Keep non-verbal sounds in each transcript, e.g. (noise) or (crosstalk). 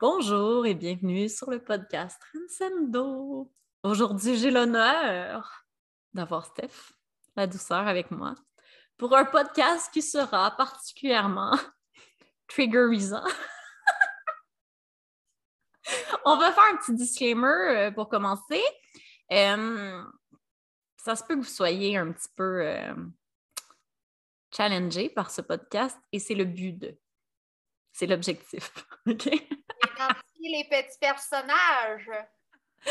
Bonjour et bienvenue sur le podcast Transcendo. Aujourd'hui, j'ai l'honneur d'avoir Steph, la douceur, avec moi pour un podcast qui sera particulièrement (laughs) triggerisant. (laughs) On va faire un petit disclaimer euh, pour commencer. Euh, ça se peut que vous soyez un petit peu euh, challengé par ce podcast et c'est le but. C'est l'objectif. (laughs) OK? les petits personnages. (laughs)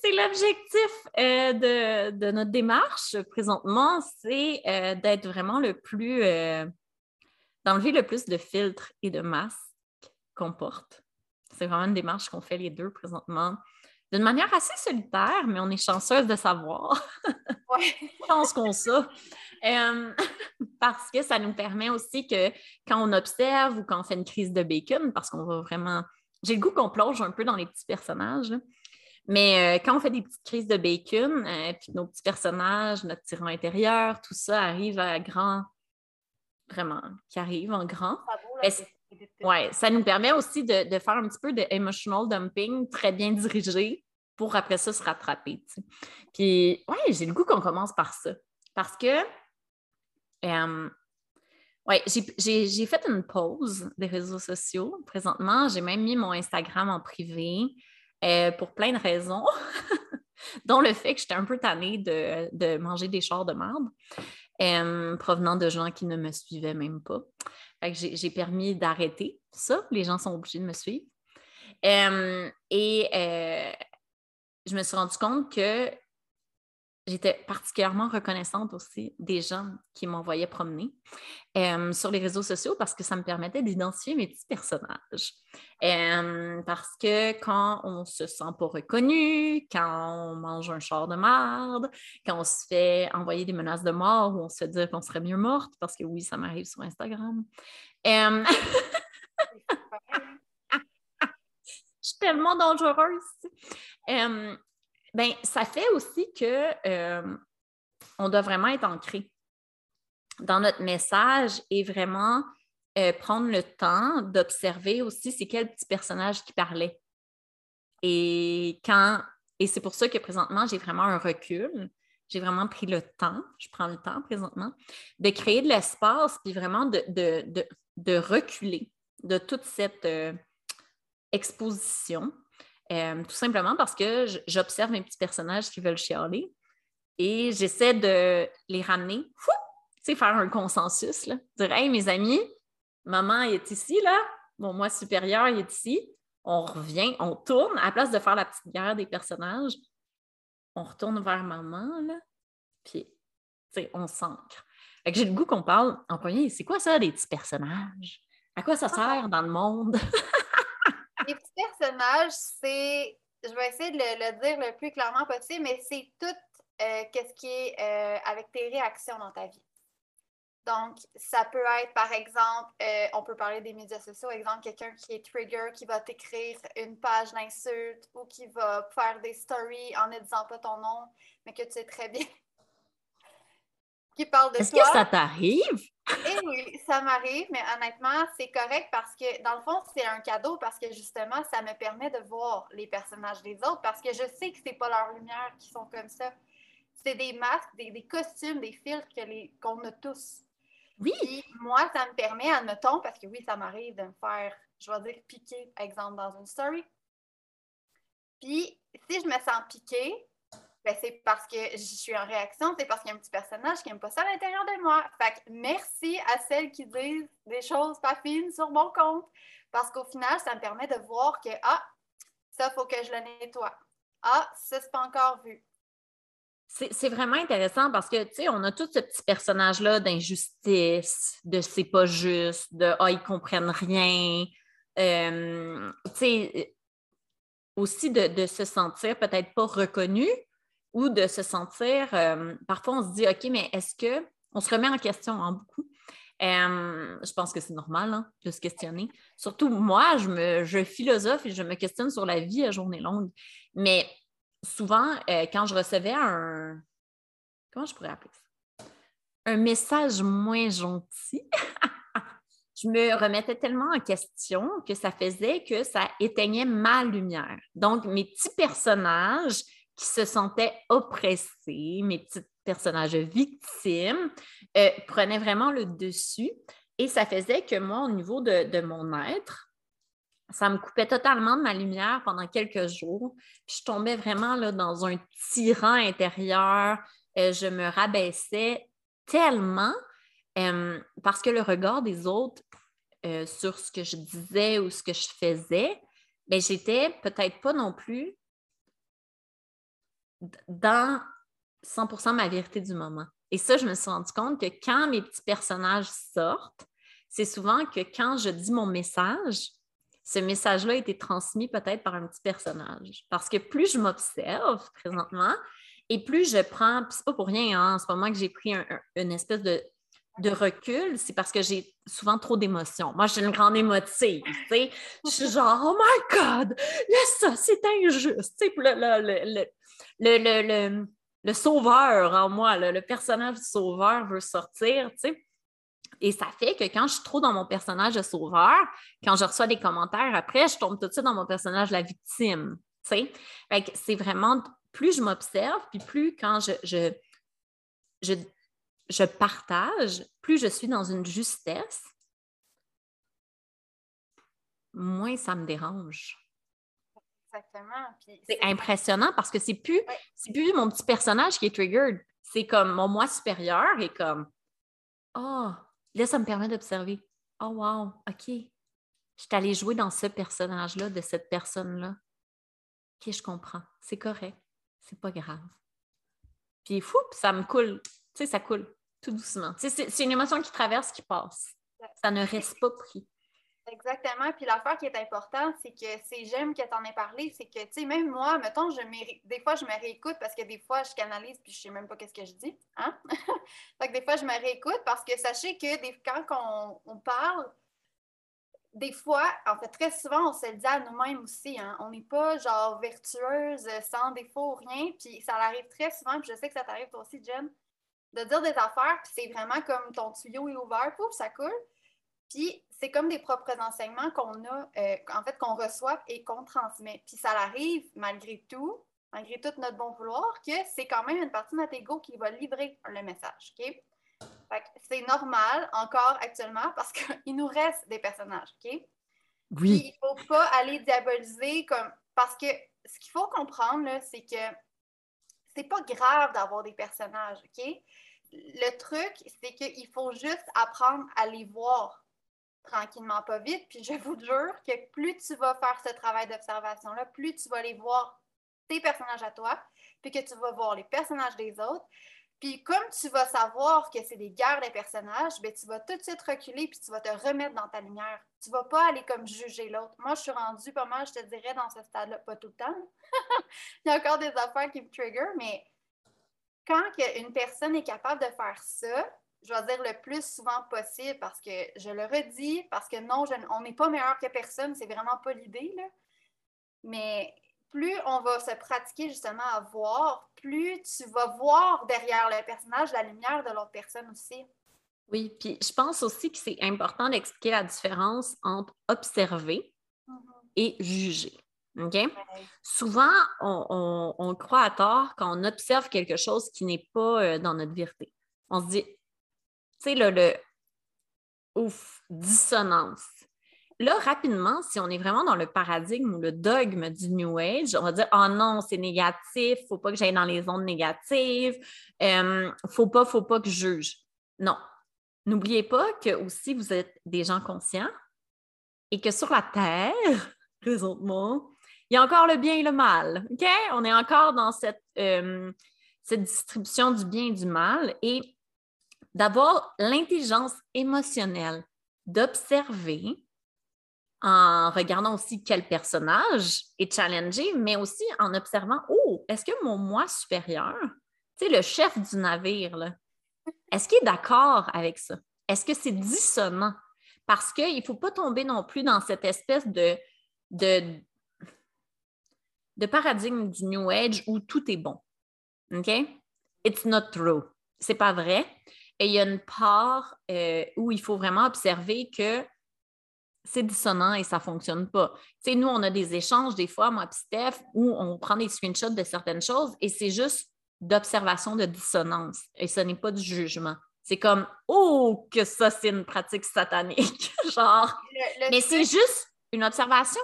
C'est l'objectif euh, de, notre démarche présentement, c'est euh, d'être vraiment le plus, euh, d'enlever le plus de filtres et de masques qu'on porte. C'est vraiment une démarche qu'on fait les deux présentement, d'une manière assez solitaire, mais on est chanceuse de savoir. (laughs) Ouais. (laughs) Chance qu'on ça? (laughs) parce que ça nous permet aussi que quand on observe ou quand on fait une crise de bacon, parce qu'on va vraiment j'ai le goût qu'on plonge un peu dans les petits personnages. Mais euh, quand on fait des petites crises de bacon, euh, puis nos petits personnages, notre tyran intérieur, tout ça arrive à grand, vraiment, qui arrive en grand. Oui, ça nous permet aussi de, faire un petit peu de emotional dumping très bien dirigé pour après ça se rattraper. Puis, oui, j'ai le goût qu'on commence par ça. Parce que euh, oui, j'ai fait une pause des réseaux sociaux. Présentement, j'ai même mis mon Instagram en privé euh, pour plein de raisons, (laughs) dont le fait que j'étais un peu tannée de, manger des chars de merde euh, provenant de gens qui ne me suivaient même pas. j'ai permis d'arrêter ça. Les gens sont obligés de me suivre. Euh, et je me suis rendu compte que J'étais particulièrement reconnaissante aussi des gens qui m'envoyaient promener euh, sur les réseaux sociaux parce que ça me permettait d'identifier mes petits personnages. Euh, parce que quand on se sent pas reconnu, quand on mange un char de marde, quand on se fait envoyer des menaces de mort ou on se fait dire qu'on serait mieux morte, parce que oui, ça m'arrive sur Instagram. Euh, (laughs) tellement dangereuse ben, ça fait aussi que euh, on doit vraiment être ancré dans notre message et vraiment euh, prendre le temps d'observer aussi c'est quel petit personnage qui parlait. Et quand et c'est pour ça que présentement, j'ai vraiment un recul. J'ai vraiment pris le temps, je prends le temps présentement, de créer de l'espace puis vraiment de, de, reculer de toute cette euh, exposition euh, tout simplement parce que j'observe mes petits personnages qui veulent chialer et j'essaie de les ramener, tu sais, faire un consensus, là. dire Hey, mes amis, maman est ici, là, mon moi supérieur est ici. On revient, on tourne, à la place de faire la petite guerre des personnages, on retourne vers maman, là, puis, tu sais, on s'ancre. J'ai le goût qu'on parle en premier, c'est quoi ça, des petits personnages? À quoi ça ah! sert dans le monde? (laughs) c'est, je vais essayer de le, dire le plus clairement possible, mais c'est tout euh, ce qui est euh, avec tes réactions dans ta vie. Donc, ça peut être, par exemple, euh, on peut parler des médias sociaux, exemple, quelqu'un qui est trigger, qui va t'écrire une page d'insulte ou qui va faire des stories en ne disant pas ton nom, mais que tu sais très bien qui parle de Est-ce que ça t'arrive? Eh oui, ça m'arrive, mais honnêtement, c'est correct parce que, dans le fond, c'est un cadeau parce que, justement, ça me permet de voir les personnages des autres parce que je sais que c'est pas leur lumière qui sont comme ça. C'est des masques, des, costumes, des filtres qu'on a tous. Oui. Puis, moi, ça me permet, admettons, parce que oui, ça m'arrive de me faire, je vais dire, piquer, exemple, dans une story. Puis, si je me sens piquée, ben, c'est parce que je suis en réaction, c'est parce qu'il y a un petit personnage qui n'aime pas ça à l'intérieur de moi. Fait que merci à celles qui disent des choses pas fines sur mon compte. Parce qu'au final, ça me permet de voir que, ah, ça, faut que je le nettoie. Ah, ça, c'est pas encore vu. C'est vraiment intéressant parce que, tu sais, on a tout ce petit personnage-là d'injustice, de c'est pas juste, de ah, ils comprennent rien. Euh, tu sais, aussi de, de, se sentir peut-être pas reconnu, ou de se sentir, euh, parfois on se dit, OK, mais est-ce que, on se remet en question en beaucoup. Euh, je pense que c'est normal hein, de se questionner. Surtout moi, je, me, je philosophe et je me questionne sur la vie à journée longue. Mais souvent, euh, quand je recevais un, comment je pourrais appeler ça? Un message moins gentil, (laughs) je me remettais tellement en question que ça faisait que ça éteignait ma lumière. Donc, mes petits personnages qui se sentaient oppressés, mes petits personnages victimes, euh, prenaient vraiment le dessus. Et ça faisait que moi, au niveau de, mon être, ça me coupait totalement de ma lumière pendant quelques jours. Je tombais vraiment dans un tyran intérieur. Euh, je me rabaissais tellement euh, parce que le regard des autres sur ce que je disais ou ce que je faisais, ben, j'étais peut-être pas non plus dans 100% ma vérité du moment. Et ça, je me suis rendu compte que quand mes petits personnages sortent, c'est souvent que quand je dis mon message, ce message-là a été transmis peut-être par un petit personnage. Parce que plus je m'observe présentement et plus je prends, puis c'est pas pour rien, hein, en ce moment que j'ai pris une espèce de, recul, c'est parce que j'ai souvent trop d'émotions. Moi, j'ai une grande émotive, tu sais. Je suis genre, oh my God, ça, c'est injuste. Tu sais, sauveur en moi, le, personnage du sauveur veut sortir, tu sais. Et ça fait que quand je suis trop dans mon personnage de sauveur, quand je reçois des commentaires après, je tombe tout de suite dans mon personnage de la victime. C'est vraiment plus je m'observe, puis plus quand je, je, je, je, partage, plus je suis dans une justesse, moins ça me dérange. Exactement. C'est impressionnant parce que c'est plus, plus mon petit personnage qui est triggered. C'est comme mon moi supérieur et comme Oh, là, ça me permet d'observer. Oh wow, OK. Je suis allée jouer dans ce personnage-là, de cette personne-là. OK, je comprends. C'est correct. C'est pas grave. Puis fou, ça me coule. Tu sais, ça coule tout doucement. c'est une émotion qui traverse, qui passe. Ça ne reste pas pris. Exactement. Puis l'affaire qui est importante, c'est que c'est j'aime que tu en aies parlé, c'est que, tu sais, même moi, mettons, je des fois, je me réécoute parce que des fois, je canalise puis je sais même pas qu'est-ce que je dis. Hein? (laughs) fait que des fois, je me réécoute parce que sachez que des, quand on, parle, des fois, en fait, très souvent, on se le dit à nous-mêmes aussi. Hein? On n'est pas genre vertueuse, sans défaut, rien. Puis ça arrive très souvent, puis je sais que ça t'arrive toi aussi, Jen, de dire des affaires, puis c'est vraiment comme ton tuyau est ouvert, pouf, ça coule. Puis c'est comme des propres enseignements qu'on a, euh, en fait, qu'on reçoit et qu'on transmet. Puis ça arrive, malgré tout, malgré tout notre bon vouloir, que c'est quand même une partie de notre ego qui va livrer le message. OK? c'est normal encore actuellement parce qu'il (laughs) nous reste des personnages. OK? Oui. il ne faut pas aller diaboliser comme. Parce que ce qu'il faut comprendre, c'est que c'est pas grave d'avoir des personnages. OK? Le truc, c'est qu'il faut juste apprendre à les voir tranquillement, pas vite. Puis je vous jure que plus tu vas faire ce travail d'observation-là, plus tu vas aller voir tes personnages à toi, puis que tu vas voir les personnages des autres. Puis comme tu vas savoir que c'est des guerres des personnages, bien, tu vas tout de suite reculer puis tu vas te remettre dans ta lumière. Tu vas pas aller comme juger l'autre. Moi, je suis rendue pas mal, je te dirais, dans ce stade-là, pas tout le temps. (laughs) Il y a encore des affaires qui me trigger, mais quand une personne est capable de faire ça, je vais dire le plus souvent possible parce que je le redis, parce que non, on n'est pas meilleur que personne, c'est vraiment pas l'idée. Mais plus on va se pratiquer justement à voir, plus tu vas voir derrière le personnage la lumière de l'autre personne aussi. Oui, puis je pense aussi que c'est important d'expliquer la différence entre observer mm-hmm. et juger. OK? Souvent, on, croit à tort quand on observe quelque chose qui n'est pas euh, dans notre vérité. On se dit, sais, le, ouf, dissonance. Là, rapidement, si on est vraiment dans le paradigme ou le dogme du New Age, on va dire Oh non, c'est négatif, faut pas que j'aille dans les ondes négatives, euh, faut pas, faut pas que je juge. Non. N'oubliez pas que aussi vous êtes des gens conscients et que sur la Terre, (laughs) présentement, il y a encore le bien et le mal. OK? On est encore dans cette, euh, cette distribution du bien et du mal. Et d'avoir l'intelligence émotionnelle, d'observer en regardant aussi quel personnage est challengé, mais aussi en observant, oh, est-ce que mon moi supérieur, tu sais, le chef du navire, est-ce qu'il est d'accord avec ça? Est-ce que c'est dissonant? Parce qu'il ne faut pas tomber non plus dans cette espèce de paradigme du New Age où tout est bon. OK? It's not true. C'est pas vrai. Et il y a une part euh, où il faut vraiment observer que c'est dissonant et ça ne fonctionne pas. Tu sais, nous, on a des échanges des fois, moi et Steph, où on prend des screenshots de certaines choses et c'est juste d'observation de dissonance et ce n'est pas du jugement. C'est comme Oh, que ça, c'est une pratique satanique. (laughs) genre. mais c'est juste une observation.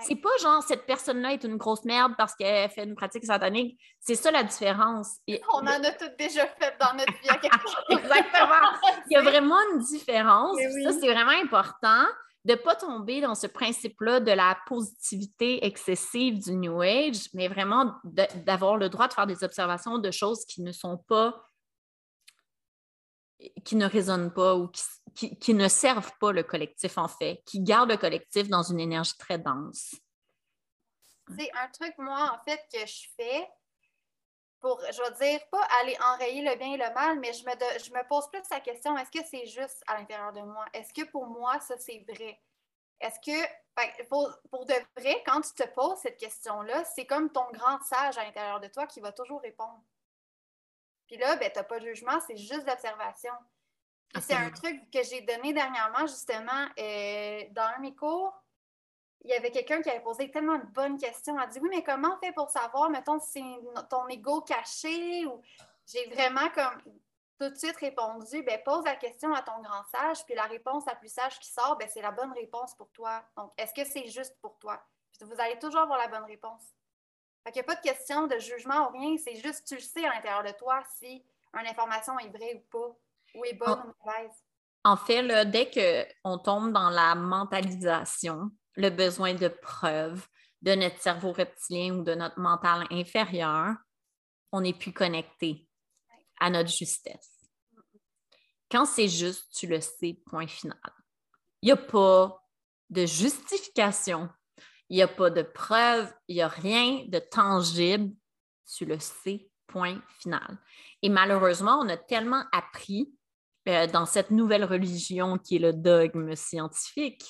C'est pas genre cette personne-là est une grosse merde parce qu'elle fait une pratique satanique. C'est ça la différence. On en a toutes déjà fait dans notre vie. (laughs) Exactement. Il y a (laughs) vraiment une différence. Ça, c'est vraiment important de ne pas tomber dans ce principe-là de la positivité excessive du New Age, mais vraiment d'avoir le droit de faire des observations de choses qui ne sont pas qui ne résonnent pas ou qui, ne servent pas le collectif, en fait, qui gardent le collectif dans une énergie très dense. C'est un truc, moi, en fait, que je fais pour, je veux dire, pas aller enrayer le bien et le mal, mais je me, je me pose plus la question, est-ce que c'est juste à l'intérieur de moi? Est-ce que pour moi, ça, c'est vrai? Est-ce que, pour, pour, de vrai, quand tu te poses cette question-là, c'est comme ton grand sage à l'intérieur de toi qui va toujours répondre. Puis là, ben, tu n'as pas de jugement, c'est juste l'observation. C'est un truc que j'ai donné dernièrement, justement, euh, dans un de mes cours. Il y avait quelqu'un qui avait posé tellement de bonnes questions. Elle a dit Oui, mais comment on fait pour savoir, mettons, si c'est ton ego caché ou. J'ai vraiment comme tout de suite répondu ben, pose la question à ton grand sage, puis la réponse la plus sage qui sort, ben, c'est la bonne réponse pour toi. Donc, est-ce que c'est juste pour toi? vous allez toujours avoir la bonne réponse. Il n'y a pas de question de jugement ou rien, c'est juste tu le sais à l'intérieur de toi si une information est vraie ou pas, ou est bonne ou mauvaise. En fait, là, dès qu'on tombe dans la mentalisation, le besoin de preuve de notre cerveau reptilien ou de notre mental inférieur, on n'est plus connecté à notre justesse. Quand c'est juste, tu le sais, point final. Il n'y a pas de justification il n'y a pas de preuve, il n'y a rien de tangible. Tu le sais, point final. Et malheureusement, on a tellement appris euh, dans cette nouvelle religion qui est le dogme scientifique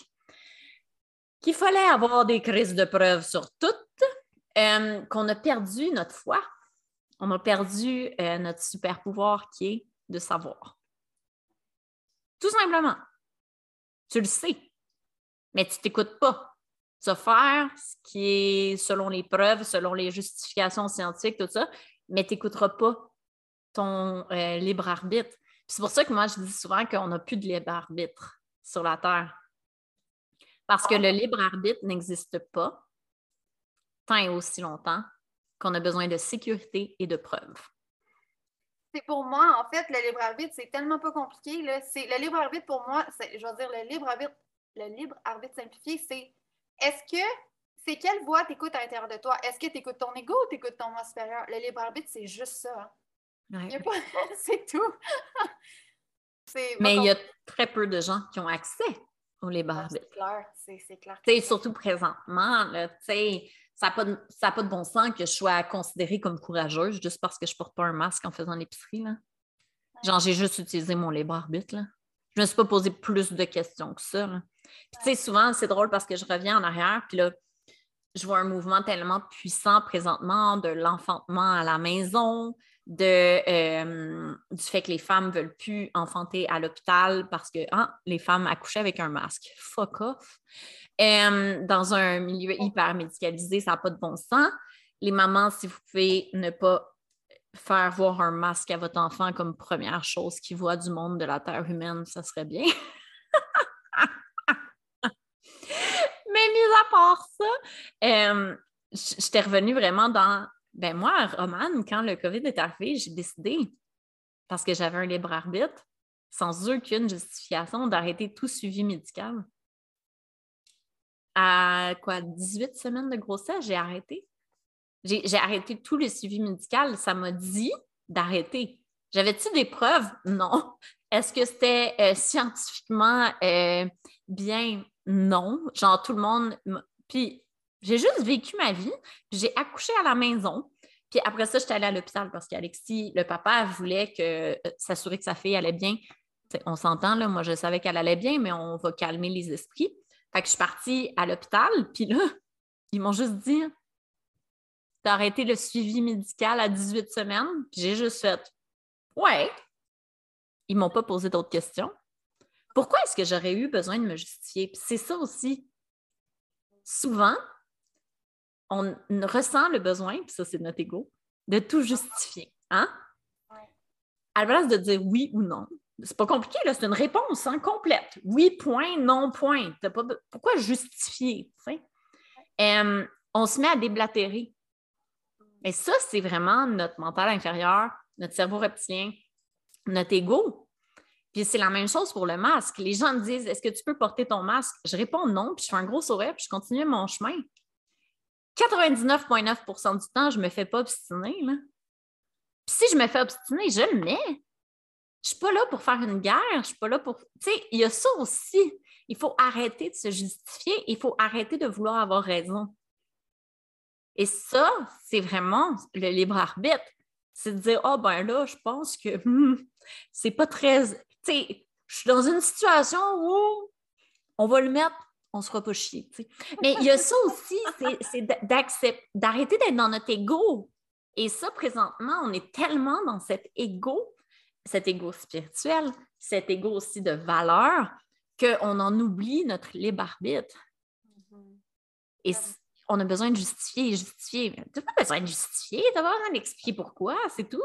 qu'il fallait avoir des crises de preuves sur toutes, euh, qu'on a perdu notre foi. On a perdu euh, notre super pouvoir qui est de savoir. Tout simplement. Tu le sais, mais tu t'écoutes pas tu faire ce qui est selon les preuves, selon les justifications scientifiques, tout ça, mais tu n'écouteras pas ton euh, libre arbitre. C'est pour ça que moi, je dis souvent qu'on n'a plus de libre arbitre sur la Terre. Parce que le libre arbitre n'existe pas tant et aussi longtemps qu'on a besoin de sécurité et de preuves. C'est pour moi, en fait, le libre arbitre, c'est tellement pas compliqué. Là. Le libre arbitre, pour moi, je veux dire, le libre arbitre, le libre arbitre simplifié, c'est est-ce que c'est quelle voix tu écoutes à l'intérieur de toi? Est-ce que tu écoutes ton ego ou tu écoutes ton moi supérieur? Le libre arbitre, c'est juste ça. Hein. (laughs) c'est tout. (laughs) Mais il y a très peu de gens qui ont accès au libre arbitre. C'est clair, c'est clair. surtout présentement, ça n'a pas, de, pas de bon sens que je sois considérée comme courageuse juste parce que je ne porte pas un masque en faisant l'épicerie. Genre, j'ai juste utilisé mon libre arbitre. Là. Je ne me suis pas posé plus de questions que ça. Puis, tu sais, souvent, c'est drôle parce que je reviens en arrière, puis là, je vois un mouvement tellement puissant présentement de l'enfantement à la maison, de, euh, du fait que les femmes ne veulent plus enfanter à l'hôpital parce que ah, les femmes accouchaient avec un masque. Fuck off. Euh, dans un milieu hyper médicalisé, ça n'a pas de bon sens. Les mamans, si vous pouvez ne pas faire voir un masque à votre enfant comme première chose qu'il voit du monde de la terre humaine, ça serait bien. (laughs) Mais mis à part ça, euh, j'étais revenue vraiment dans. Ben moi, Romane, quand le COVID est arrivé, j'ai décidé, parce que j'avais un libre arbitre, sans aucune justification, d'arrêter tout suivi médical. À quoi, 18 semaines de grossesse, j'ai arrêté. J'ai arrêté tout le suivi médical. Ça m'a dit d'arrêter. J'avais-tu des preuves? Non. Est-ce que c'était euh, scientifiquement euh, bien? Non. Genre, tout le monde. Puis, j'ai juste vécu ma vie. J'ai accouché à la maison. Puis après ça, j'étais allée à l'hôpital parce qu'Alexis, le papa, voulait que, euh, s'assurer que sa fille allait bien. on s'entend, là. Moi, je savais qu'elle allait bien, mais on va calmer les esprits. Fait que je suis partie à l'hôpital. Puis là, ils m'ont juste dit T'as arrêté le suivi médical à 18 semaines. Puis j'ai juste fait Ouais. Ils m'ont pas posé d'autres questions. Pourquoi est-ce que j'aurais eu besoin de me justifier? c'est ça aussi. Souvent, on ressent le besoin, puis ça, c'est notre ego, de tout justifier. Hein? À la place de dire oui ou non. C'est pas compliqué, là, c'est une réponse hein, complète. Oui, point, non, point. Pas... Pourquoi justifier? on se met à déblatérer. Et ça, c'est vraiment notre mental inférieur, notre cerveau reptilien, notre ego. Puis c'est la même chose pour le masque. Les gens me disent Est-ce que tu peux porter ton masque? Je réponds non, puis je fais un gros sourire, puis je continue mon chemin. 99,9% du temps, je ne me fais pas obstiner. Là. Puis si je me fais obstiner, je le mets. Je ne suis pas là pour faire une guerre. Je ne suis pas là pour. Tu sais, il y a ça aussi. Il faut arrêter de se justifier. Il faut arrêter de vouloir avoir raison. Et ça, c'est vraiment le libre arbitre. C'est de dire, oh ben là, je pense que hmm, c'est pas très. Tu sais, je suis dans une situation où on va le mettre, on ne sera pas chier. Mais il y a ça aussi, c'est d'arrêter d'être dans notre ego. Et ça, présentement, on est tellement dans cet ego, cet ego spirituel, cet ego aussi de valeur, qu'on en oublie notre libre arbitre. Mm-hmm. Et on a besoin de justifier, justifier. Tu n'as pas besoin de justifier, tu pas besoin d'expliquer pourquoi, c'est tout.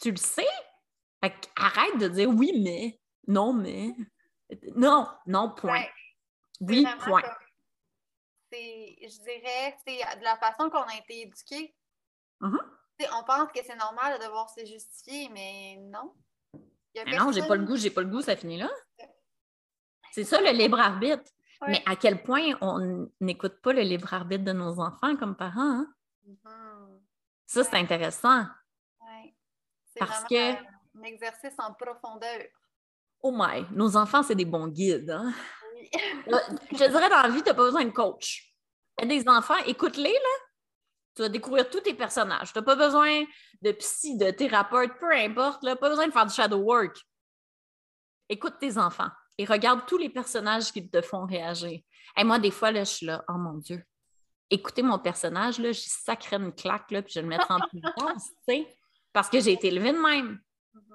Tu le sais. Arrête de dire oui, mais, non, mais. Non, non, point. Oui, point. Je dirais, c'est de la façon qu'on a été éduqué. Mm-hmm. On pense que c'est normal de devoir se justifier, mais non. Mais non, j'ai pas le goût, j'ai pas le goût, ça finit là. C'est ça le libre arbitre. Mais à quel point on n'écoute pas le libre arbitre de nos enfants comme parents. Hein? Mm-hmm. Ça, c'est intéressant. Oui. Parce que. Un exercice en profondeur. Oh my, nos enfants, c'est des bons guides. Hein? Oui. Je dirais dans la vie, tu n'as pas besoin de coach. Des enfants, écoute-les, là. Tu vas découvrir tous tes personnages. Tu n'as pas besoin de psy, de thérapeute, peu importe. Là, pas besoin de faire du shadow work. Écoute tes enfants et regarde tous les personnages qui te font réagir. Et moi, des fois, là, je suis là, oh mon Dieu, écoutez mon personnage, là, je sacré une claque, là, puis je vais le mettre en (laughs) pénitence, tu sais, parce que j'ai été élevée de même.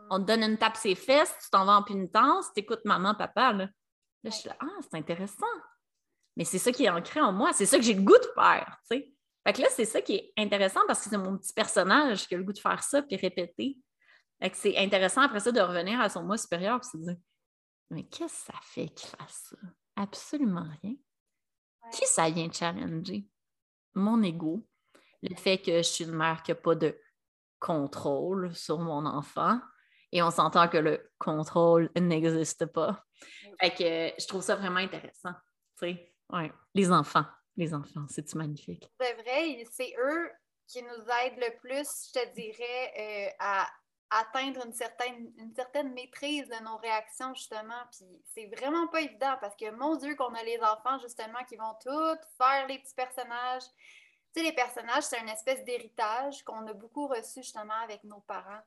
On te donne une tape ses fesses, tu t'en vas en pénitence, tu écoutes maman, papa, là. Là, je suis là, ah, c'est intéressant. Mais c'est ça qui est ancré en moi, c'est ça que j'ai le goût de faire. Fait que là, c'est ça qui est intéressant parce que c'est mon petit personnage qui a le goût de faire ça puis répéter. Fait que c'est intéressant après ça de revenir à son moi supérieur et se dire mais qu'est-ce que ça fait qu'il fasse ça? Absolument rien. Qui ça vient challenger? Mon ego. Le fait que je suis une mère qui n'a pas de contrôle sur mon enfant. Et on s'entend que le contrôle n'existe pas. Fait que je trouve ça vraiment intéressant. Ouais. Les enfants. Les enfants, c'est magnifique? C'est vrai, c'est eux qui nous aident le plus, je te dirais, euh, à atteindre une certaine, une certaine maîtrise de nos réactions, justement. Puis c'est vraiment pas évident parce que, mon Dieu, qu'on a les enfants, justement, qui vont tous faire les petits personnages. Les personnages, c'est une espèce d'héritage qu'on a beaucoup reçu, justement, avec nos parents.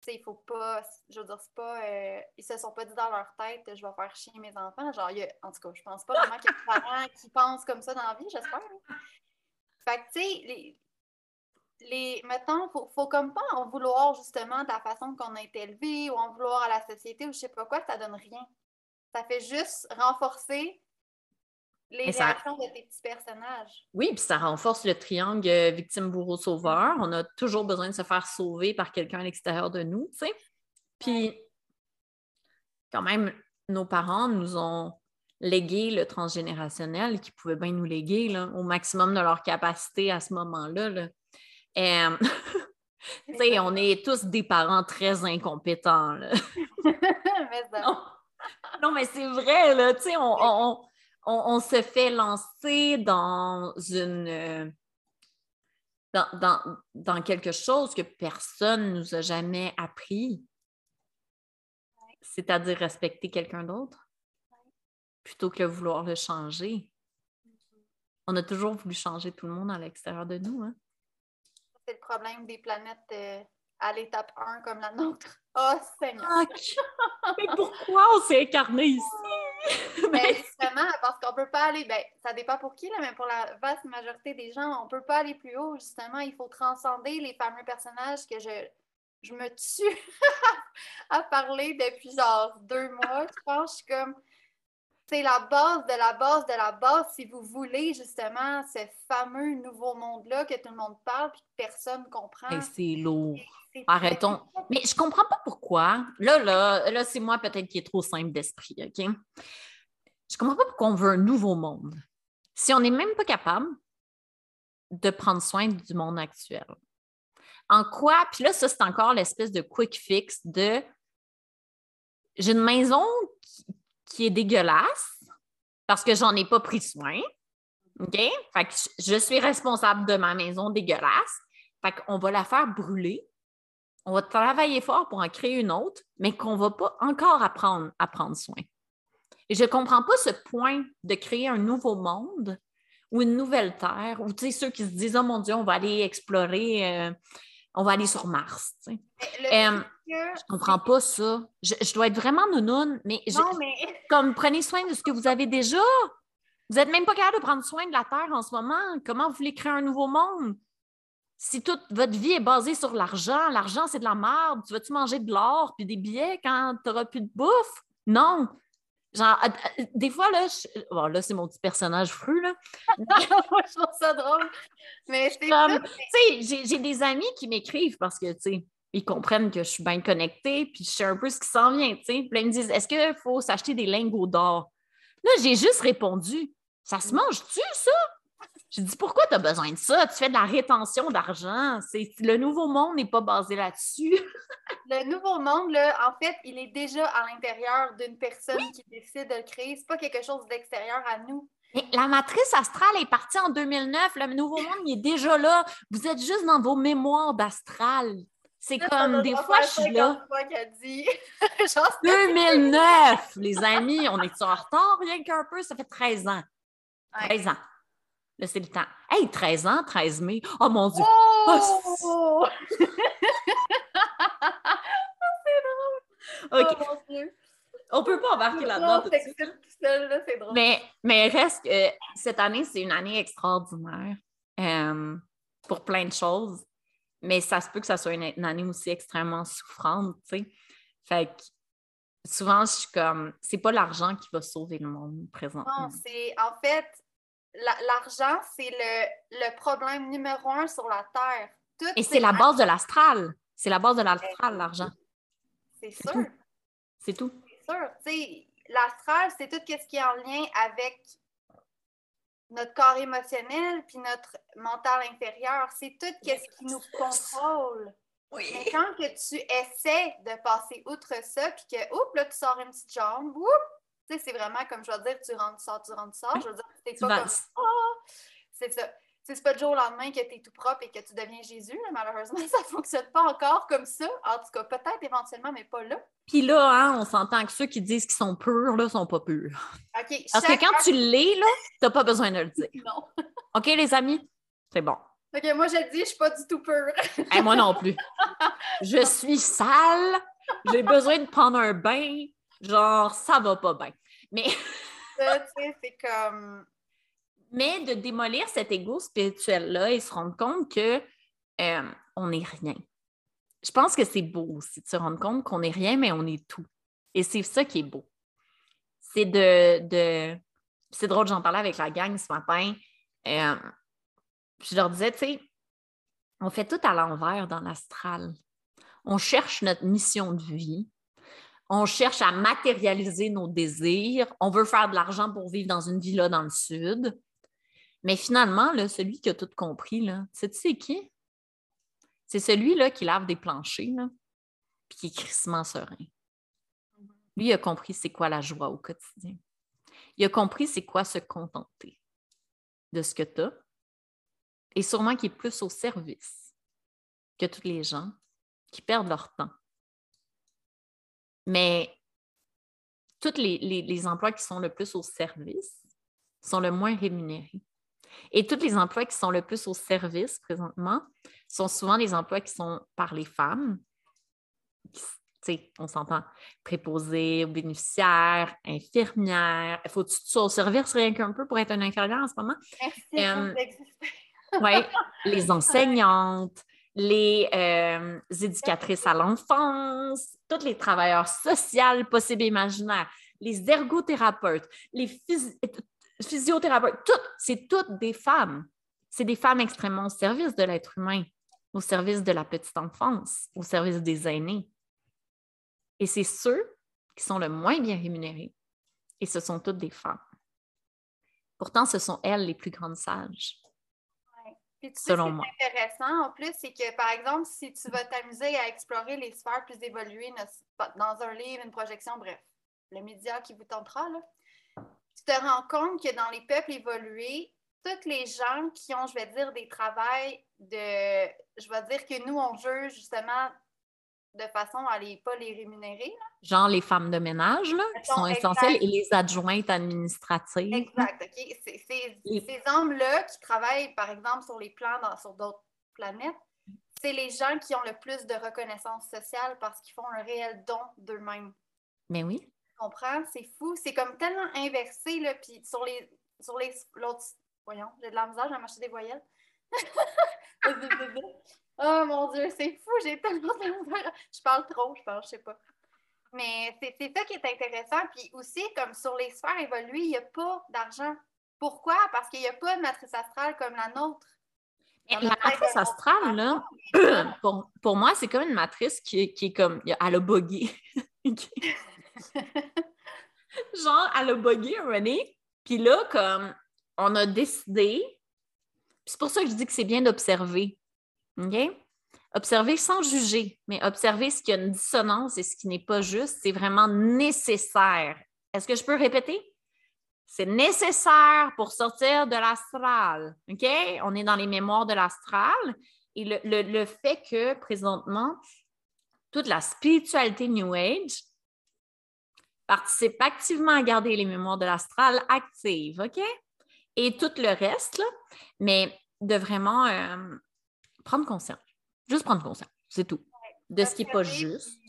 Tu sais, il faut pas, je veux dire, c'est pas, euh, ils se sont pas dit dans leur tête, je vais faire chier mes enfants. Genre, en tout cas, je pense pas vraiment qu'il y a des parents qui pensent comme ça dans la vie, j'espère. Fait que, tu sais, les, les, mettons, faut, faut comme pas en vouloir justement de la façon qu'on a été élevé ou en vouloir à la société ou je sais pas quoi, ça donne rien. Ça fait juste renforcer les réactions de tes petits personnages. Oui, puis ça renforce le triangle euh, victime-bourreau-sauveur. On a toujours besoin de se faire sauver par quelqu'un à l'extérieur de nous, tu sais. Puis, quand même, nos parents nous ont légué le transgénérationnel qui pouvait bien nous léguer là, au maximum de leur capacité à ce moment-là. Là. Euh, (laughs) on est tous des parents très incompétents. (laughs) non. mais c'est vrai, là, on, on, se fait lancer dans une. Euh, dans, dans, quelque chose que personne ne nous a jamais appris, c'est-à-dire respecter quelqu'un d'autre, plutôt que vouloir le changer. On a toujours voulu changer tout le monde à l'extérieur de nous. Hein? c'est le problème des planètes euh, à l'étape 1 comme la nôtre. Oh, Seigneur! Mais pourquoi on s'est incarné ici? Ben, justement, parce qu'on peut pas aller, ben, ça dépend pour qui, là, mais pour la vaste majorité des gens, on peut pas aller plus haut. Justement, il faut transcender les fameux personnages que je, je me tue (laughs) à parler depuis genre deux mois, je pense. Je suis comme, c'est la base de la base de la base si vous voulez justement ce fameux nouveau monde-là que tout le monde parle puis que personne comprend. Et c'est lourd. Arrêtons. Mais je comprends pas pourquoi. Là, là, là, c'est moi peut-être qui est trop simple d'esprit, OK? Je comprends pas pourquoi on veut un nouveau monde. Si on n'est même pas capable de prendre soin du monde actuel. En quoi? Puis là, ça, c'est encore l'espèce de quick fix de j'ai une maison qui, est dégueulasse parce que j'en ai pas pris soin. OK? Fait que je suis responsable de ma maison dégueulasse. Fait qu'on va la faire brûler. On va travailler fort pour en créer une autre, mais qu'on ne va pas encore apprendre à prendre soin. Et je ne comprends pas ce point de créer un nouveau monde ou une nouvelle terre, ou ceux qui se disent Oh mon Dieu, on va aller explorer, euh, on va aller sur Mars. Euh, je comprends pas ça. Je, dois être vraiment nounoun, mais, (laughs) comme prenez soin de ce que vous avez déjà. Vous n'êtes même pas capable de prendre soin de la Terre en ce moment. Comment vous voulez créer un nouveau monde? Si toute votre vie est basée sur l'argent, l'argent, c'est de la merde. Tu vas-tu manger de l'or puis des billets quand tu n'auras plus de bouffe? Non. Genre, des fois, là, bon, là, c'est mon petit personnage fru, là. (laughs) Moi, je trouve ça drôle. Mais c'est comme, tu sais, j'ai des amis qui m'écrivent parce que, tu sais, ils comprennent que je suis bien connectée, puis je sais un peu ce qui s'en vient, tu sais. Puis là, ils me disent, est-ce qu'il faut s'acheter des lingots d'or? Là, j'ai juste répondu, ça se mange-tu, ça? J'ai dit, pourquoi tu as besoin de ça? Tu fais de la rétention d'argent. Le nouveau monde n'est pas basé là-dessus. (laughs) le nouveau monde, là, en fait, il est déjà à l'intérieur d'une personne qui décide de le créer. Ce n'est pas quelque chose d'extérieur à nous. Mais la matrice astrale est partie en 2009. Le nouveau monde, il est déjà là. Vous êtes juste dans vos mémoires d'astral. C'est comme des fois, je suis là. 2009, (laughs) les amis, on est en retard rien qu'un peu? Ça fait 13 ans. 13 ans. Là, c'est le temps. Hey, 13 ans, 13 mai. Oh mon Dieu. Oh! (laughs) c'est drôle. OK. Oh, mon Dieu. On peut pas embarquer là-dedans tout de suite. Mais, mais reste que cette année, c'est une année extraordinaire euh, pour plein de choses. Mais ça se peut que ça soit une, année aussi extrêmement souffrante, tu sais. Fait que souvent, je suis comme, c'est pas l'argent qui va sauver le monde présentement. Non, c'est en fait, l'argent, c'est le, problème numéro un sur la Terre. Et c'est la base de l'astral. C'est la base de l'astral, l'argent. C'est sûr. C'est tout. C'est sûr. L'astral, c'est tout ce qui est en lien avec notre corps émotionnel puis notre mental intérieur. C'est tout ce qui nous contrôle. Mais quand que tu essaies de passer outre ça, puis que, oups, là, tu sors une petite jambe, oups, tu sais, c'est vraiment comme je vais dire, tu rentres, tu sors, tu rentres, tu sors. Je veux dire, c'est pas comme oh! C'est ça. C'est pas du jour au lendemain que tu es tout propre et que tu deviens Jésus. Malheureusement, (laughs) ça ne fonctionne pas encore comme ça. En tout cas, peut-être éventuellement, mais pas là. Puis là, hein, on s'entend que ceux qui disent qu'ils sont purs, là, sont pas purs. OK. Parce que quand tu l'es, là, t'as pas besoin de le dire. (laughs) Non. (laughs) OK, les amis? C'est bon. OK, moi, je le dis, je suis pas du tout pure. moi non plus. Je suis sale. J'ai besoin de prendre un bain. Genre, ça va pas bien. Mais. C'est comme. Mais de démolir cet ego spirituel-là et se rendre compte que euh, on n'est rien. Je pense que c'est beau aussi de se rendre compte qu'on n'est rien, mais on est tout. Et c'est ça qui est beau. C'est de. C'est drôle, j'en parlais avec la gang ce matin. Euh, je leur disais, tu sais, on fait tout à l'envers dans l'astral. On cherche notre mission de vie, on cherche à matérialiser nos désirs, on veut faire de l'argent pour vivre dans une villa dans le sud. Mais finalement, là, celui qui a tout compris, là, tu qui? C'est celui-là qui lave des planchers, là, puis qui est crissement serein. Lui, il a compris c'est quoi la joie au quotidien. Il a compris c'est quoi se contenter de ce que tu as. Et sûrement qui est plus au service que tous les gens qui perdent leur temps mais tous les, emplois qui sont le plus au service sont le moins rémunérés. Et tous les emplois qui sont le plus au service présentement sont souvent des emplois qui sont par les femmes. on s'entend préposés, bénéficiaires, infirmières. Il faut que tu sois au service rien qu'un peu pour être un infirmière en ce moment. Merci. Euh, oui, les (laughs) enseignantes, les euh, éducatrices à l'enfance, tous les travailleurs sociaux possibles et imaginaires, les ergothérapeutes, les physiothérapeutes, c'est toutes des femmes. C'est des femmes extrêmement au service de l'être humain, au service de la petite enfance, au service des aînés. Et c'est ceux qui sont le moins bien rémunérés. Et ce sont toutes des femmes. Pourtant, ce sont elles les plus grandes sages. Puis tu sais, ce qui est intéressant en plus, c'est que par exemple, si tu vas t'amuser à explorer les sphères plus évoluées dans un livre, une projection, bref, le média qui vous tentera, là, tu te rends compte que dans les peuples évolués, tous les gens qui ont, je vais dire, des travails de, je vais dire que nous, on juge justement de façon à ne pas les rémunérer. Genre les femmes de ménage, là, qui sont essentielles, et les adjointes administratives. Exact, OK. Ces, hommes-là qui travaillent, par exemple, sur les plans sur d'autres planètes, c'est les gens qui ont le plus de reconnaissance sociale parce qu'ils font un réel don d'eux-mêmes. Mais oui. Tu comprends? C'est fou. C'est comme tellement inversé, là, puis sur les... Sur les l'autre... Voyons, j'ai de la misère, j'ai marché des voyelles. (laughs) Oh mon Dieu, c'est fou, j'ai tellement de Je parle trop, je pense, je sais pas. Mais c'est ça qui est intéressant. Puis aussi, comme sur les sphères évoluées, il n'y a pas d'argent. Pourquoi? Parce qu'il n'y a pas de matrice astrale comme la nôtre. la matrice astrale, là, (clears throat) pour, moi, c'est comme une matrice qui, qui est comme. Elle a bugué. (laughs) (laughs) Genre, elle a bugué, René. Puis là, comme on a décidé, c'est pour ça que je dis que c'est bien d'observer. Observer sans juger, mais observer ce qui a une dissonance et ce qui n'est pas juste, c'est vraiment nécessaire. Est-ce que je peux répéter? C'est nécessaire pour sortir de l'astral. On est dans les mémoires de l'astral. Et le, fait que présentement, toute la spiritualité New Age participe activement à garder les mémoires de l'astral actives, OK? Et tout le reste, mais de vraiment euh, prendre conscience. Juste prendre conscience, c'est tout. De ce qui n'est pas juste.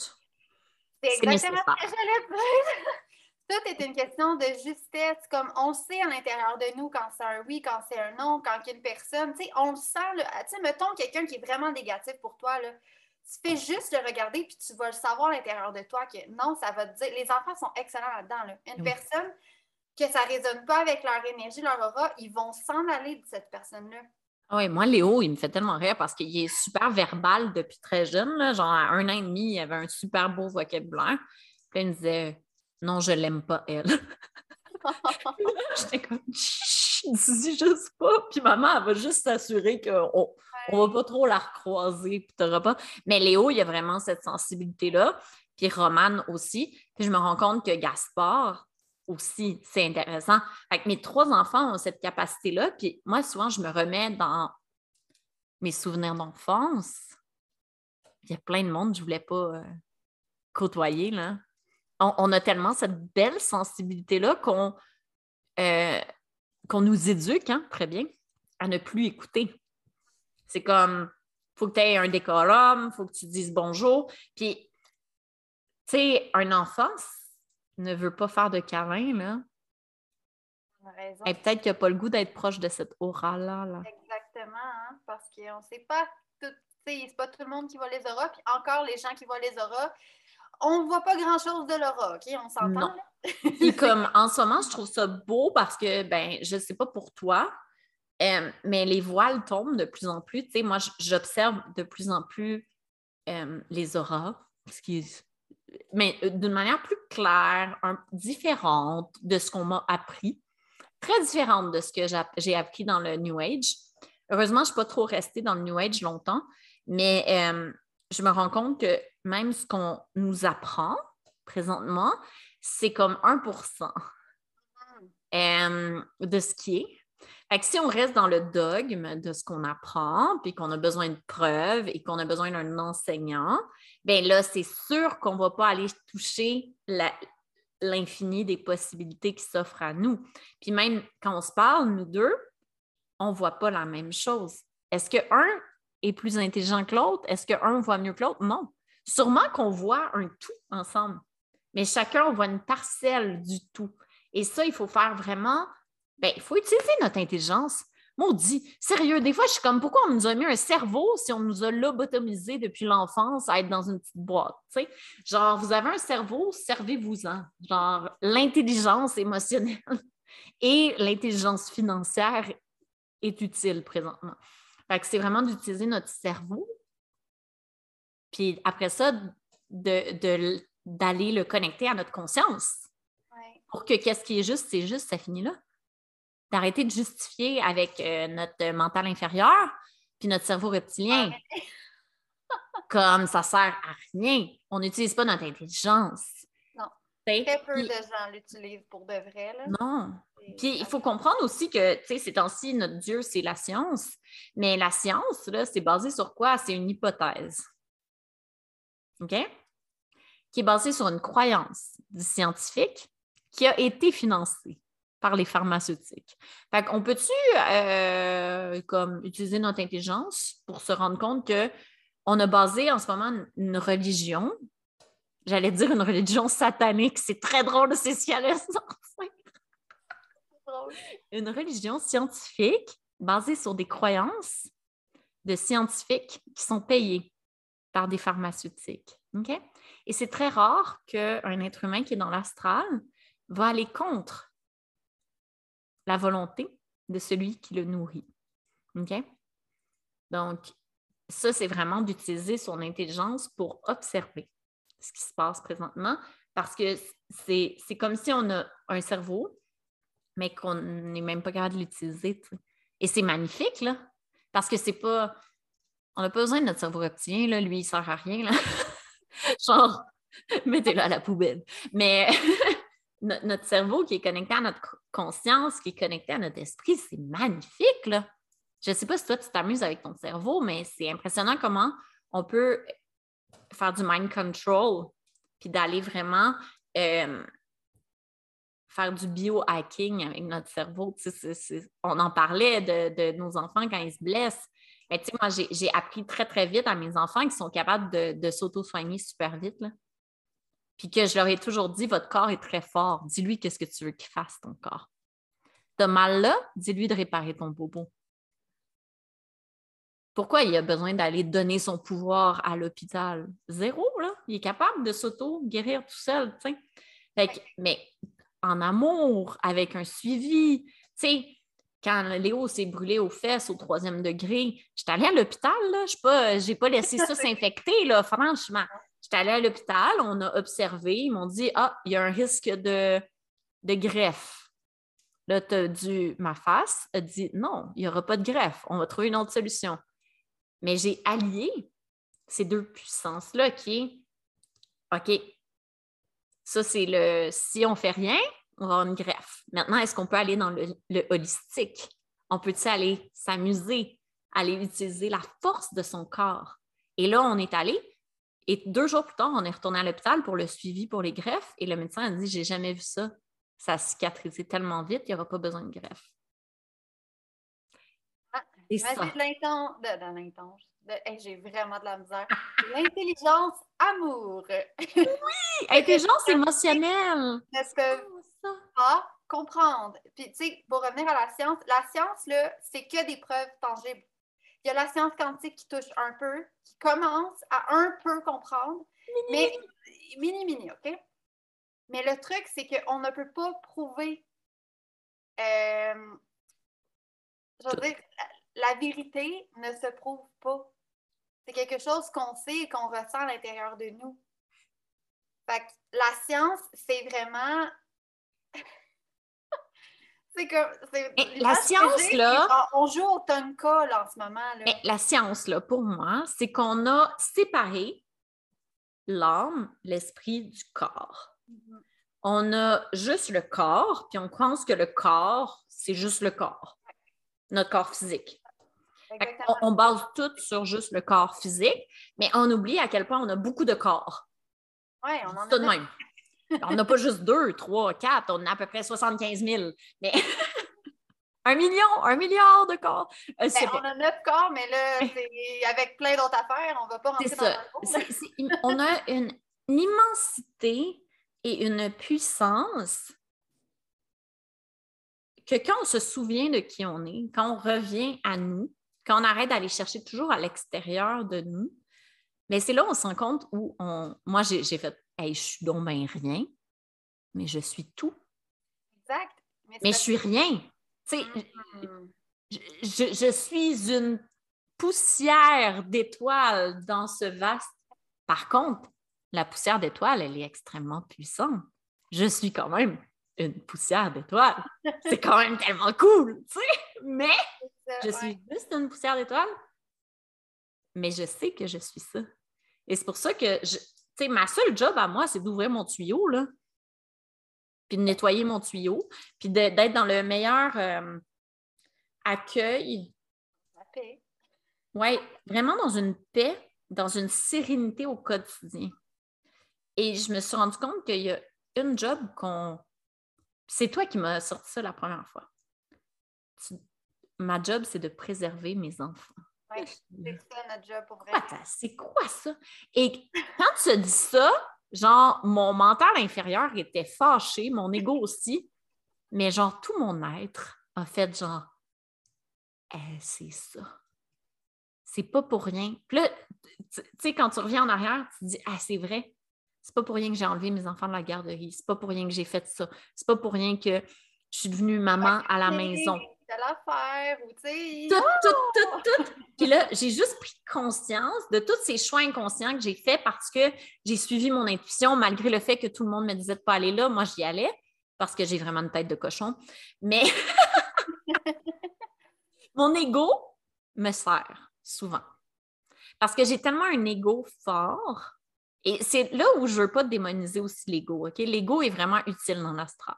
C'est exactement ce que j'allais dire. (laughs) Tout est une question de justesse. Comme on sait à l'intérieur de nous quand c'est un oui, quand c'est un non, quand une personne, tu sais, on le sent. Tu sais, mettons quelqu'un qui est vraiment négatif pour toi, là, tu fais juste le regarder puis tu vas le savoir à l'intérieur de toi que non, ça va te dire. Les enfants sont excellents là-dedans. Une personne que ça ne résonne pas avec leur énergie, leur aura, ils vont s'en aller de cette personne-là. Ah oui, moi, Léo, il me fait tellement rire parce qu'il est super verbal depuis très jeune. Là. Genre, à un an et demi, il avait un super beau vocabulaire. Puis il me disait Non, je l'aime pas, elle. (laughs) (laughs) J'étais comme dis juste pas. Puis maman, elle va juste s'assurer qu'on ne va pas trop la recroiser. Puis pas. Mais Léo, il a vraiment cette sensibilité-là. Puis Romane aussi. Puis je me rends compte que Gaspard, aussi, c'est intéressant. Mes trois enfants ont cette capacité-là. Puis moi, souvent, je me remets dans mes souvenirs d'enfance. Il y a plein de monde que je ne voulais pas euh, côtoyer. Là. On, a tellement cette belle sensibilité-là qu'on euh, nous éduque, hein, très bien, à ne plus écouter. C'est comme, il faut que tu aies un décorum, il faut que tu dises bonjour. Puis, tu sais, un enfant, ne veut pas faire de câlin, là. Et peut-être qu'il n'a pas le goût d'être proche de cette aura-là. Là. Exactement, hein, parce qu'on ne sait pas tout, c'est pas tout le monde qui voit les auras, puis encore les gens qui voient les auras, on ne voit pas grand-chose de l'aura, OK? On s'entend? (laughs) puis (laughs) comme en ce moment, je trouve ça beau parce que, ben, je ne sais pas pour toi, euh, mais les voiles tombent de plus en plus. Tu sais, moi, j'observe de plus en plus euh, les auras, ce qui est mais euh, d'une manière plus claire, différente de ce qu'on m'a appris, très différente de ce que j'ai appris dans le New Age. Heureusement, je ne suis pas trop restée dans le New Age longtemps, mais euh, je me rends compte que même ce qu'on nous apprend présentement, c'est comme 1% euh, de ce qui est. Si on reste dans le dogme de ce qu'on apprend, puis qu'on a besoin de preuves et qu'on a besoin d'un enseignant, bien là, c'est sûr qu'on ne va pas aller toucher l'infini des possibilités qui s'offrent à nous. Puis même quand on se parle, nous deux, on ne voit pas la même chose. Est-ce qu'un est plus intelligent que l'autre? Est-ce qu'un voit mieux que l'autre? Non. Sûrement qu'on voit un tout ensemble, mais chacun on voit une parcelle du tout. Et ça, il faut faire vraiment Bien, il faut utiliser notre intelligence Maudit. Sérieux, des fois, je suis comme, pourquoi on nous a mis un cerveau si on nous a lobotomisé depuis l'enfance à être dans une petite boîte? Genre, vous avez un cerveau, servez-vous-en. Genre, l'intelligence émotionnelle (laughs) et l'intelligence financière est utile présentement. Fait que c'est vraiment d'utiliser notre cerveau. Puis après ça, d'aller de, le connecter à notre conscience. Pour que qu'est-ce qui est juste, c'est juste, ça finit là d'arrêter de justifier avec euh, notre mental inférieur puis notre cerveau reptilien. (laughs) Comme ça sert à rien. On n'utilise pas notre intelligence. Non. Très peu de gens l'utilisent pour de vrai. Là. Non. Puis il faut comprendre aussi que, tu sais, ces temps-ci, notre Dieu, c'est la science. Mais la science, là, c'est basé sur quoi? C'est une hypothèse. OK? Qui est basée sur une croyance du scientifique qui a été financée par les pharmaceutiques. Fait qu'on peut-tu euh, comme utiliser notre intelligence pour se rendre compte qu'on a basé en ce moment une, religion, j'allais dire une religion satanique, c'est très drôle, c'est ce Une religion scientifique basée sur des croyances de scientifiques qui sont payés par des pharmaceutiques. Et c'est très rare qu'un être humain qui est dans l'astral va aller contre la volonté de celui qui le nourrit. OK? Donc, ça, c'est vraiment d'utiliser son intelligence pour observer ce qui se passe présentement parce que c'est comme si on a un cerveau, mais qu'on n'est même pas capable de l'utiliser. Et c'est magnifique, là, parce que c'est pas. On n'a pas besoin de notre cerveau reptilien, là. lui, il sert à rien. Là. (laughs) Genre, mettez-le à la poubelle. Mais (laughs) notre cerveau qui est connecté à notre conscience, qui est connecté à notre esprit, c'est magnifique. Là. Je ne sais pas si toi, tu t'amuses avec ton cerveau, mais c'est impressionnant comment on peut faire du mind control, puis d'aller vraiment euh, faire du biohacking avec notre cerveau. on en parlait de, nos enfants quand ils se blessent. Mais moi, j'ai appris très, très vite à mes enfants qui sont capables de, de s'auto-soigner super vite. Là puis que je leur ai toujours dit, votre corps est très fort. Dis-lui qu'est-ce que tu veux qu'il fasse, ton corps. T'as mal là, dis-lui de réparer ton bobo. Pourquoi il a besoin d'aller donner son pouvoir à l'hôpital? Zéro, là. Il est capable de s'auto-guérir tout seul, tu sais. mais en amour, avec un suivi, tu sais, quand Léo s'est brûlé aux fesses au troisième degré, j'étais allée à l'hôpital, là. Je n'ai pas, pas laissé ça (laughs) s'infecter, là, franchement. J'étais allée à l'hôpital, on a observé, ils m'ont dit Ah, il y a un risque de, de greffe. Là, tu as dû, ma face a dit Non, il n'y aura pas de greffe, on va trouver une autre solution. Mais j'ai allié ces deux puissances-là qui OK, ça c'est le si on fait rien, on va avoir une greffe. Maintenant, est-ce qu'on peut aller dans le, le holistique? On peut-il aller s'amuser, aller utiliser la force de son corps? Et là, on est allé, et deux jours plus tard, on est retourné à l'hôpital pour le suivi pour les greffes et le médecin a dit J'ai jamais vu ça. Ça a cicatrisé tellement vite, il n'y aura pas besoin de greffe. Ah, et ça. de. J'ai vraiment de la misère. L'intelligence amour. oui, intelligence (laughs) émotionnelle. Est-ce que pas comprendre? Puis, tu sais, pour revenir à la science, la science, là, c'est que des preuves tangibles. Il y a la science quantique qui touche un peu, qui commence à un peu comprendre, mais mini, mini, OK? Mais le truc, c'est qu'on ne peut pas prouver. Euh, je veux dire, la, vérité ne se prouve pas. C'est quelque chose qu'on sait et qu'on ressent à l'intérieur de nous. Fait que la science, c'est vraiment c'est la science, là. On joue au Tonka, là, en ce moment. Là. Mais la science, là, pour moi, c'est qu'on a séparé l'âme, l'esprit du corps. Mm-hmm. On a juste le corps, puis on pense que le corps, c'est juste le corps, notre corps physique. On, on, base tout sur juste le corps physique, mais on oublie à quel point on a beaucoup de corps. Oui, on en a. Tout de même. (laughs) On n'a pas juste deux, trois, quatre, on a à peu près 75 000. Mais (laughs) un million, un milliard de corps. Euh, ben, on a neuf corps, mais là, avec plein d'autres affaires, on ne va pas rentrer dans ça. (laughs) on a une, immensité et une puissance que quand on se souvient de qui on est, quand on revient à nous, quand on arrête d'aller chercher toujours à l'extérieur de nous, mais c'est là où on se rend compte où on. Moi, j'ai fait Hey, je suis donc bien rien, mais je suis tout. Exact. Mais, je suis rien. Tu sais, mm-hmm. je, je, suis une poussière d'étoiles dans ce vaste. Par contre, la poussière d'étoiles, elle est extrêmement puissante. Je suis quand même une poussière d'étoiles. C'est quand même tellement cool, tu sais. Mais (laughs) je suis juste une poussière d'étoiles. Mais je sais que je suis ça. Et c'est pour ça que, tu sais, ma seule job à moi, c'est d'ouvrir mon tuyau, là. Puis de nettoyer mon tuyau. Puis d'être dans le meilleur euh, accueil. La paix. Oui, vraiment dans une paix, dans une sérénité au quotidien. Et je me suis rendu compte qu'il y a une job qu'on. C'est toi qui m'as sorti ça la première fois. Ma job, c'est de préserver mes enfants. Oui, c'est ça notre job pour vrai. C'est quoi ça? Et quand tu dis ça, genre, mon mental inférieur était fâché, mon ego aussi, mais genre, tout mon être a fait genre, eh, c'est ça. C'est pas pour rien. Puis là, tu sais, quand tu reviens en arrière, tu te dis, ah, c'est vrai, c'est pas pour rien que j'ai enlevé mes enfants de la garderie. C'est pas pour rien que j'ai fait ça. C'est pas pour rien que je suis devenue maman à la maison. L'affaire, ou tu sais. Tout, tout, tout, tout. Puis là, j'ai juste pris conscience de tous ces choix inconscients que j'ai faits parce que j'ai suivi mon intuition, malgré le fait que tout le monde me disait de pas aller là. Moi, j'y allais parce que j'ai vraiment une tête de cochon. Mais (laughs) mon ego me sert souvent. Parce que j'ai tellement un ego fort et c'est là où je ne veux pas démoniser aussi l'ego. OK? L'ego est vraiment utile dans l'astral.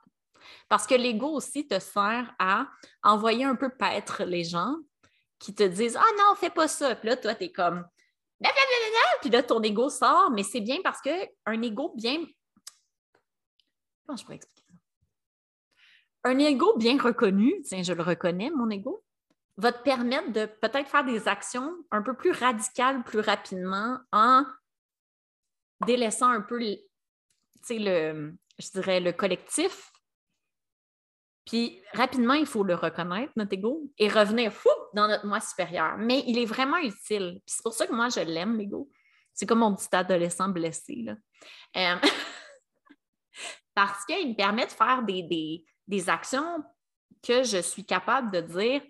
Parce que l'ego aussi te sert à envoyer un peu paître les gens qui te disent Ah non, fais pas ça. Puis là, toi, tu es comme Puis là, ton ego sort, mais c'est bien parce qu'un ego bien. Comment je peux expliquer ça? Un ego bien reconnu, tiens, je le reconnais, mon ego, va te permettre de peut-être faire des actions un peu plus radicales plus rapidement en délaissant un peu le, je dirais, le collectif. Puis rapidement, il faut le reconnaître, notre ego, et revenir fou dans notre moi supérieur. Mais il est vraiment utile. c'est pour ça que moi, je l'aime, l'ego. C'est comme mon petit adolescent blessé. Là. Euh, (laughs) parce qu'il me permet de faire des, des, actions que je suis capable de dire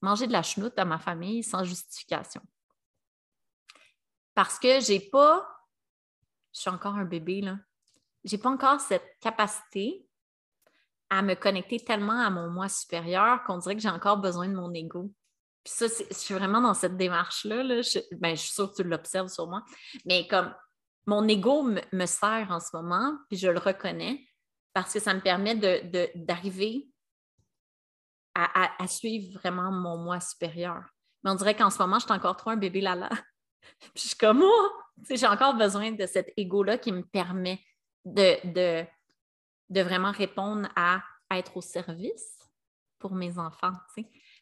manger de la chenoute à ma famille sans justification. Parce que je n'ai pas je suis encore un bébé, là. J'ai pas encore cette capacité à me connecter tellement à mon moi supérieur qu'on dirait que j'ai encore besoin de mon ego. Puis ça, je suis vraiment dans cette démarche-là. Là. Je, ben, je suis sûre que tu l'observes sur moi. Mais comme mon ego me, sert en ce moment, puis je le reconnais parce que ça me permet d'arriver à, à, suivre vraiment mon moi supérieur. Mais on dirait qu'en ce moment, je suis encore trop un bébé là-là. je suis comme, oh, j'ai encore besoin de cet ego-là qui me permet de, de, vraiment répondre à, être au service pour mes enfants.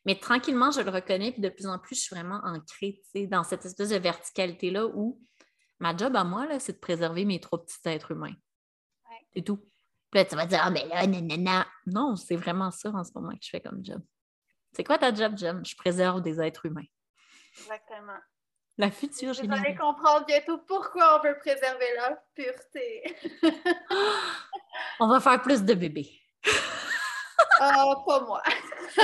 Mais tranquillement, je le reconnais, puis de plus en plus, je suis vraiment ancrée dans cette espèce de verticalité-là où ma job à moi, c'est de préserver mes trois petits êtres humains. C'est tout. Puis là, tu vas dire, ah, mais là, nanana. Non, c'est vraiment ça en ce moment que je fais comme job. C'est quoi ta job, Jem? Je préserve des êtres humains. Exactement. La future Vous allez comprendre bientôt pourquoi on veut préserver leur pureté. (gasps) on va faire plus de bébés. Ah, pas moi. (laughs)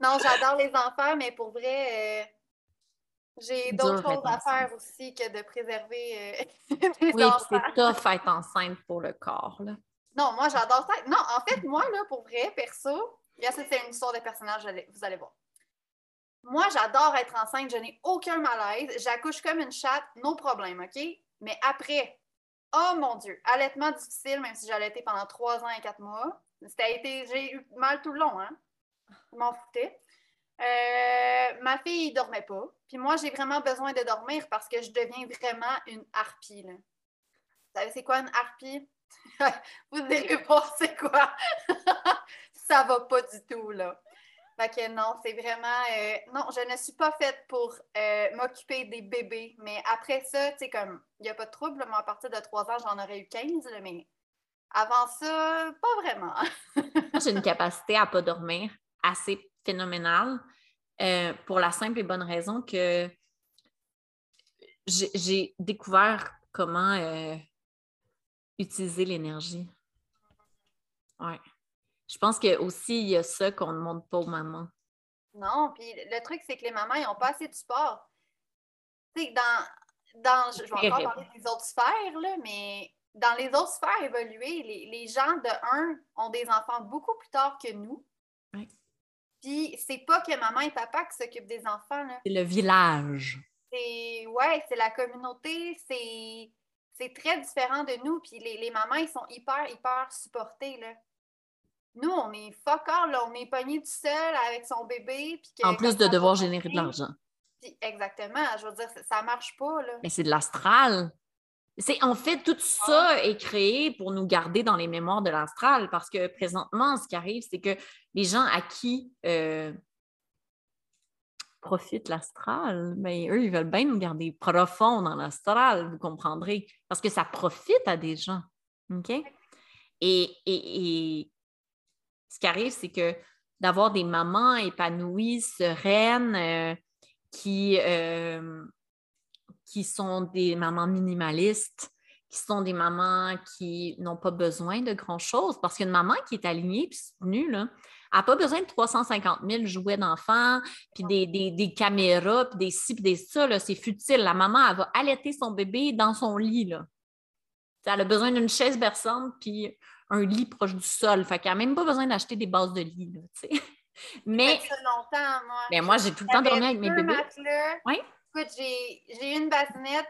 non, j'adore les enfants, mais pour vrai, euh, j'ai d'autres choses à faire aussi que de préserver euh, (laughs) les oui, c'est tough être enceinte pour le corps. Là. Non, moi, j'adore ça. Non, en fait, moi, là, pour vrai, perso, c'est une histoire de personnage, vous allez voir. Moi, j'adore être enceinte, je n'ai aucun malaise. J'accouche comme une chatte, no problème, OK? Mais après, oh mon Dieu, allaitement difficile, même si j'ai allaité pendant trois ans et quatre mois. Été, j'ai eu mal tout le long, hein? Je m'en foutais. Euh, ma fille ne dormait pas. Puis moi, j'ai vraiment besoin de dormir parce que je deviens vraiment une harpie. Là. Vous savez, c'est quoi une harpie? (laughs) Vous direz pas c'est quoi? (laughs) Ça va pas du tout, là. Fait que non, c'est vraiment. Euh, non, je ne suis pas faite pour euh, m'occuper des bébés. Mais après ça, tu sais, comme, il n'y a pas de trouble. Moi, à partir de trois ans, j'en aurais eu 15, mais Avant ça, pas vraiment. (laughs) J'ai une capacité à ne pas dormir assez phénoménale euh, pour la simple et bonne raison que j'ai découvert comment utiliser l'énergie. Ouais. Je pense que aussi il y a ça qu'on ne demande pas aux mamans. Non, puis le truc, c'est que les mamans, ils n'ont pas assez de sport. Tu sais, dans, dans, je vais encore parler des autres sphères, là, mais dans les autres sphères évoluées, les, les, gens de un ont des enfants beaucoup plus tard que nous. Oui. Puis c'est pas que maman et papa qui s'occupent des enfants. C'est le village. C'est ouais, c'est la communauté, c'est c'est très différent de nous. Puis les, les, mamans, ils sont hyper, hyper supportés. Là. Nous, on est fuck là, on est pogné tout seul avec son bébé. Puis en plus de devoir générer de l'argent. Exactement, je veux dire, ça, marche pas. Là. Mais c'est de l'astral. C'est en fait tout ça ah. est créé pour nous garder dans les mémoires de l'astral parce que présentement, ce qui arrive, c'est que les gens à qui euh, profite l'astral, mais ben, eux, ils veulent bien nous garder profond dans l'astral, vous comprendrez, parce que ça profite à des gens. OK? Et, et ce qui arrive, c'est que d'avoir des mamans épanouies, sereines, euh, qui, euh, qui sont des mamans minimalistes, qui sont des mamans qui n'ont pas besoin de grand-chose. Parce qu'une maman qui est alignée puis soutenue, là, n'a pas besoin de 350 000 jouets d'enfants, puis des, caméras, puis des ci, puis des ça. C'est futile. La maman, elle va allaiter son bébé dans son lit. Là. Elle a besoin d'une chaise berçante, puis un lit proche du sol. Fait qu'elle n'a même pas besoin d'acheter des bases de lit. mais, ça longtemps, moi. Mais moi, j'ai tout le temps dormi avec mes bébés. Oui? Écoute, j'ai eu une basinette.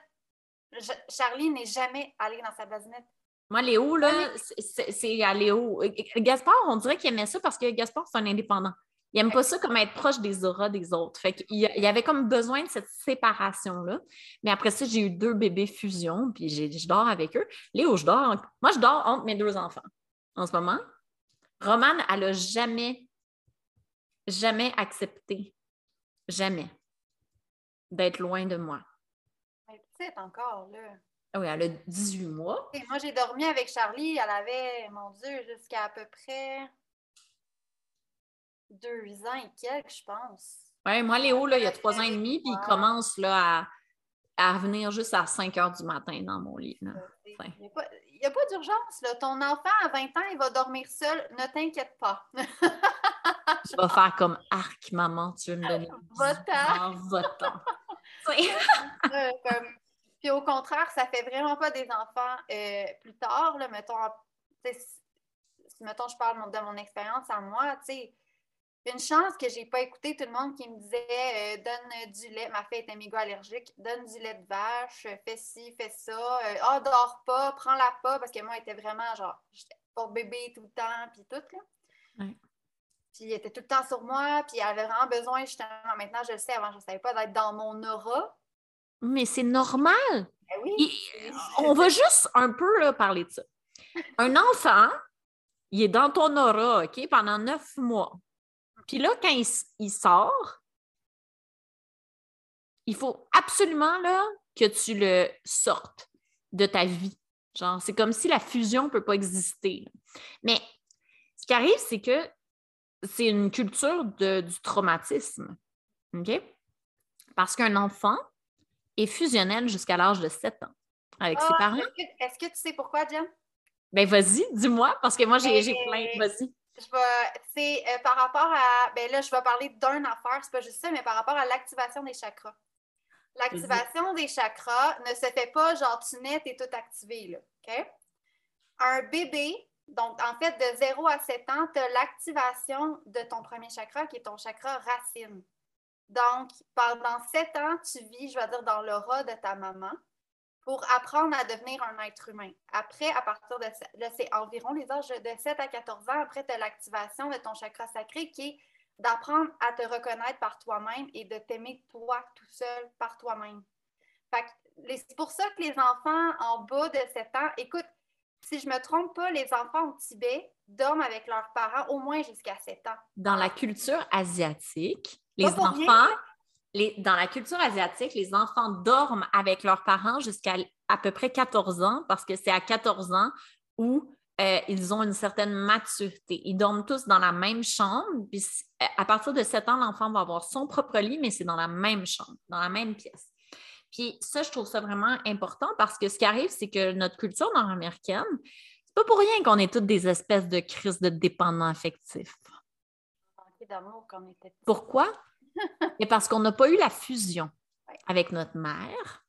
Charlie n'est jamais allée dans sa basinette. Moi, Léo, là, c'est à Léo. Gaspard, on dirait qu'il aimait ça parce que Gaspard, c'est un indépendant. Il n'aime pas ça comme être proche des auras des autres. Fait qu'il y avait comme besoin de cette séparation-là. Mais après ça, j'ai eu deux bébés fusion, puis je dors avec eux. Léo, je dors. Moi, je dors entre mes deux enfants en ce moment. Romane, elle n'a jamais, jamais accepté, jamais, d'être loin de moi. Elle est petite encore, là. Ah oui, elle a 18 mois. Et moi, j'ai dormi avec Charlie. Elle avait, mon Dieu, jusqu'à à peu près deux ans et quelques, je pense. Oui, moi, Léo, là, il y a trois ans et demi, puis il commence là, à, à revenir juste à 5 heures du matin dans mon lit. Il n'y a pas, d'urgence. Ton enfant, à 20 ans, il va dormir seul. Ne t'inquiète pas. (laughs) Je vais faire comme arc, maman, tu veux me donner. Va-t'en. Va-t'en. (laughs) Puis au contraire, ça fait vraiment pas des enfants euh, plus tard. Là, mettons, mettons, je parle de mon expérience à moi, tu sais, une chance que j'ai pas écouté tout le monde qui me disait euh, donne du lait, ma fille était méga allergique, donne du lait de vache, fais ci, fais ça, euh, ah, dors pas, prends-la pas, parce que moi, elle était vraiment genre, j'étais pour bébé tout le temps, puis tout, là. Puis elle était tout le temps sur moi, puis elle avait vraiment besoin, justement, maintenant je le sais, avant je ne savais pas, d'être dans mon aura. Mais c'est normal. Ben oui. on va juste un peu parler de ça. Un enfant, il est dans ton aura, OK, pendant neuf mois. Puis là, quand il, sort, il faut absolument là, que tu le sortes de ta vie. Genre, c'est comme si la fusion ne peut pas exister. Mais ce qui arrive, c'est que c'est une culture du traumatisme. OK? Parce qu'un enfant est fusionnel jusqu'à l'âge de 7 ans avec ses ah, parents. Est-ce que, tu sais pourquoi, Jen? Ben vas-y, dis-moi, parce que moi, j'ai ben, plein. Vas-y. Je vais, euh, par rapport à, ben là, je vais parler d'un affaire, c'est pas juste ça, mais par rapport à l'activation des chakras. L'activation des chakras ne se fait pas genre tu nais, t'es tout activé, là, OK? Un bébé, donc en fait, de 0 à 7 ans, tu as l'activation de ton premier chakra qui est ton chakra racine. Donc, pendant 7 ans, tu vis, je vais dire, dans l'aura de ta maman pour apprendre à devenir un être humain. Après, à partir de là, c'est environ les âges de 7 à 14 ans, après, tu as l'activation de ton chakra sacré qui est d'apprendre à te reconnaître par toi-même et de t'aimer toi tout seul par toi-même. C'est pour ça que les enfants en bas de 7 ans, écoute, si je ne me trompe pas, les enfants au Tibet dorment avec leurs parents au moins jusqu'à 7 ans. Dans la culture asiatique, les enfants, dans la culture asiatique, les enfants dorment avec leurs parents jusqu'à à peu près 14 ans parce que c'est à 14 ans où euh, ils ont une certaine maturité. Ils dorment tous dans la même chambre. Puis à partir de 7 ans, l'enfant va avoir son propre lit, mais c'est dans la même chambre, dans la même pièce. Puis ça, je trouve ça vraiment important parce que ce qui arrive, c'est que notre culture nord-américaine, c'est pas pour rien qu'on est toutes des espèces de crises de dépendants affectifs. Pourquoi? Et parce qu'on n'a pas eu la fusion avec notre mère,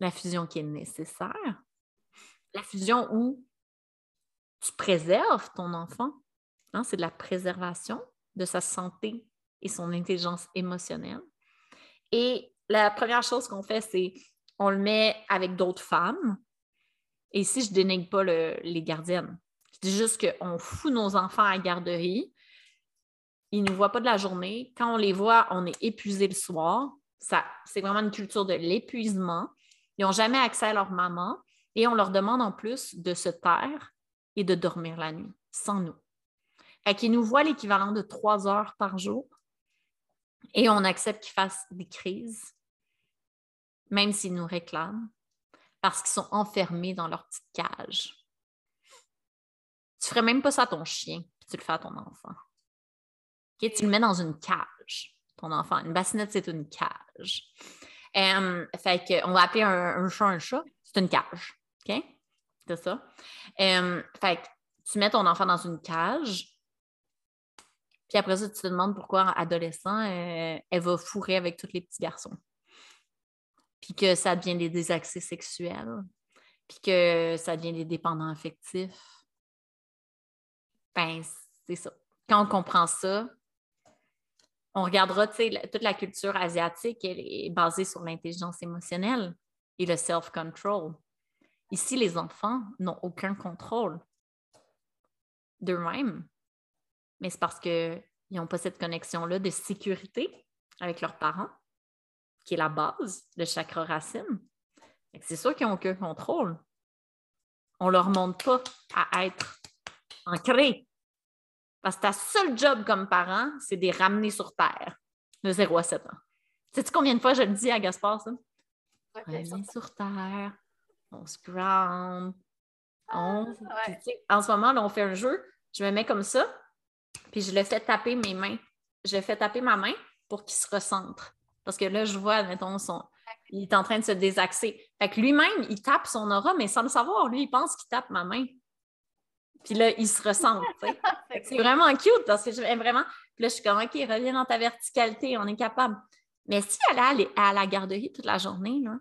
la fusion qui est nécessaire, la fusion où tu préserves ton enfant. Hein, c'est de la préservation de sa santé et son intelligence émotionnelle. Et la première chose qu'on fait, c'est on le met avec d'autres femmes. Et ici, je ne dénigre pas les gardiennes. Je dis juste qu'on fout nos enfants à la garderie. Ils ne nous voient pas de la journée. Quand on les voit, on est épuisé le soir. Ça, c'est vraiment une culture de l'épuisement. Ils n'ont jamais accès à leur maman et on leur demande en plus de se taire et de dormir la nuit sans nous. Et qu'ils nous voient l'équivalent de trois heures par jour et on accepte qu'ils fassent des crises, même s'ils nous réclament, parce qu'ils sont enfermés dans leur petite cage. Tu ne ferais même pas ça à ton chien, puis tu le fais à ton enfant. Tu le mets dans une cage, ton enfant. Une bassinette, c'est une cage. Euh, fait que, on va appeler un, chat un chat, c'est une cage. OK? C'est ça. Fait que tu mets ton enfant dans une cage, puis après ça, tu te demandes pourquoi, adolescent, euh, elle va fourrer avec tous les petits garçons. Puis que ça devient des désaccès sexuels. Puis que ça devient des dépendants affectifs. Ben, c'est ça. Quand on comprend ça, on regardera, toute la culture asiatique, est basée sur l'intelligence émotionnelle et le self-control. Ici, les enfants n'ont aucun contrôle d'eux-mêmes mais c'est parce qu'ils n'ont pas cette connexion-là de sécurité avec leurs parents, qui est la base de chakra racine. C'est sûr qu'ils n'ont aucun contrôle. On ne leur montre pas à être ancrés. Parce que ta seul job comme parent, c'est de les ramener sur Terre de 0 à 7 ans. Sais-tu combien de fois je le dis à Gaspard, ça? Ramener sur Terre, on se ground. en ce moment, là, on fait un jeu, je me mets comme ça, puis je le fais taper mes mains. Je le fais taper ma main pour qu'il se recentre. Parce que là, je vois, mettons, son... il est en train de se désaxer. Fait que lui-même, il tape son aura, mais sans le savoir, lui, il pense qu'il tape ma main. Puis là, il se recentre. (laughs) c'est vraiment cute parce que je vraiment. Puis là, je suis comme, OK, reviens dans ta verticalité, on est capable. Mais si elle allait à la garderie toute la journée, là,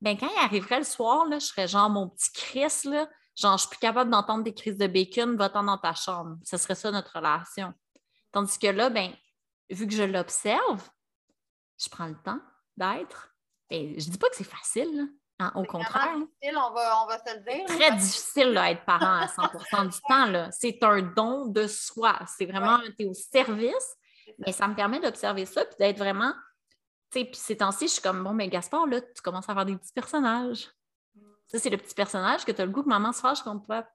ben quand il arriverait le soir, là, je serais genre mon petit Chris, là, Genre, je suis plus capable d'entendre des crises de bacon, va-t'en dans ta chambre. Ce serait ça notre relation. Tandis que là, ben, vu que je l'observe, je prends le temps d'être. Et ben, je dis pas que c'est facile, hein, au contraire. difficile, on va, on va se le dire. Très difficile d'être parent à 100% du temps. C'est un don de soi. C'est vraiment, tu es au service. Mais ça me permet d'observer ça puis d'être vraiment. Tu sais, puis ces temps-ci, je suis comme, bon, mais Gaspard, là, tu commences à avoir des petits personnages. Ça, c'est le petit personnage que tu as le goût que maman se fâche contre toi.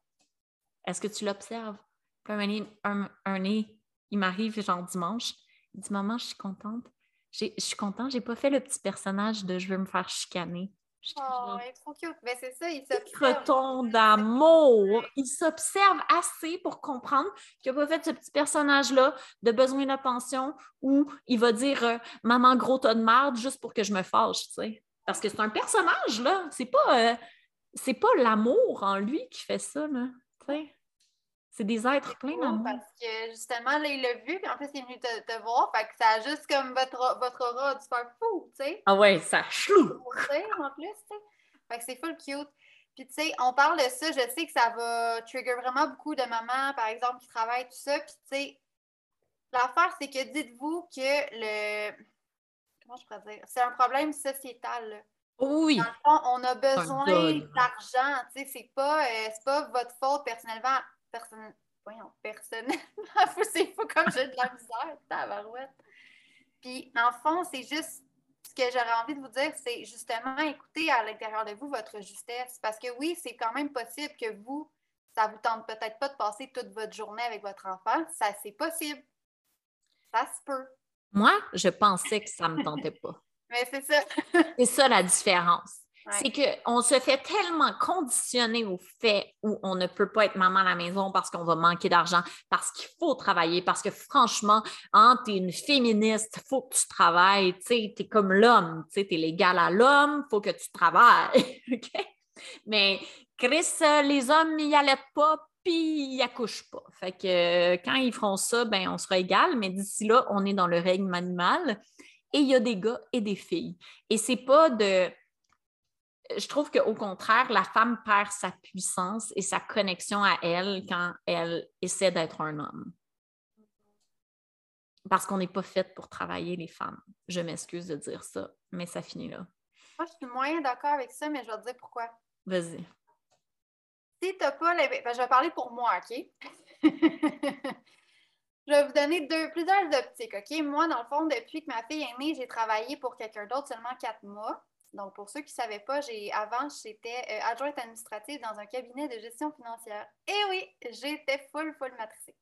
Est-ce que tu l'observes? Puis un, un, nez, il m'arrive genre dimanche. Il dit Maman, je suis contente. Je suis contente, j'ai pas fait le petit personnage de je veux me faire chicaner. Oh, il est trop cute. Mais c'est ça, il s'observe. d'amour. Il s'observe assez pour comprendre qu'il n'a pas fait ce petit personnage-là de besoin d'attention où il va dire euh, Maman, gros tas de merde juste pour que je me fâche, tu sais. Parce que c'est un personnage, là. C'est pas. Euh, c'est pas l'amour en lui qui fait ça, là. C'est des êtres pleins d'amour. Parce que justement, là, il l'a vu, puis en plus, il est venu te, voir. Fait que ça a juste comme votre, votre aura dû faire fou, tu sais. Ah ouais, ça chlou. en plus, tu sais. Fait que c'est full cute. Puis, tu sais, on parle de ça, je sais que ça va trigger vraiment beaucoup de mamans, par exemple, qui travaillent, tout ça. Puis, tu sais, l'affaire, c'est que dites-vous que le. Comment je pourrais dire? C'est un problème sociétal, là. Oui. Dans le fond, on a besoin d'argent. Tu sais, c'est pas, euh, pas votre faute personnellement. Person... Voyons, personnellement. (laughs) c'est fou comme j'ai de la misère, tabarouette. Puis, le fond, c'est juste ce que j'aurais envie de vous dire, c'est justement écouter à l'intérieur de vous votre justesse. Parce que oui, c'est quand même possible que vous, ça vous tente peut-être pas de passer toute votre journée avec votre enfant. Ça, c'est possible. Ça se peut. Moi, je pensais que ça me tentait pas. (laughs) Mais c'est ça. c'est ça la différence. C'est qu'on se fait tellement conditionner au fait où on ne peut pas être maman à la maison parce qu'on va manquer d'argent, parce qu'il faut travailler, parce que franchement, hein, tu es une féministe, il faut que tu travailles, tu es comme l'homme, tu es l'égal à l'homme, il faut que tu travailles. (laughs) Mais Chris, les hommes, ils allaitent pas, puis ils accouchent pas. Fait que euh, quand ils feront ça, ben, on sera égal, mais d'ici là, on est dans le règne animal. Et il y a des gars et des filles. Et c'est pas de je trouve qu'au contraire, la femme perd sa puissance et sa connexion à elle quand elle essaie d'être un homme. Parce qu'on n'est pas faite pour travailler les femmes. Je m'excuse de dire ça, mais ça finit là. Moi, je suis moyen d'accord avec ça, mais je vais te dire pourquoi. Vas-y. Si tu n'as pas les... Ben, je vais parler pour moi, OK? (laughs) je vais vous donner deux, plusieurs optiques, OK? Moi, dans le fond, depuis que ma fille est née, j'ai travaillé pour quelqu'un d'autre seulement quatre mois. Donc, pour ceux qui ne savaient pas, j'ai avant, j'étais euh, adjointe administrative dans un cabinet de gestion financière. Et oui, j'étais full, full matricée.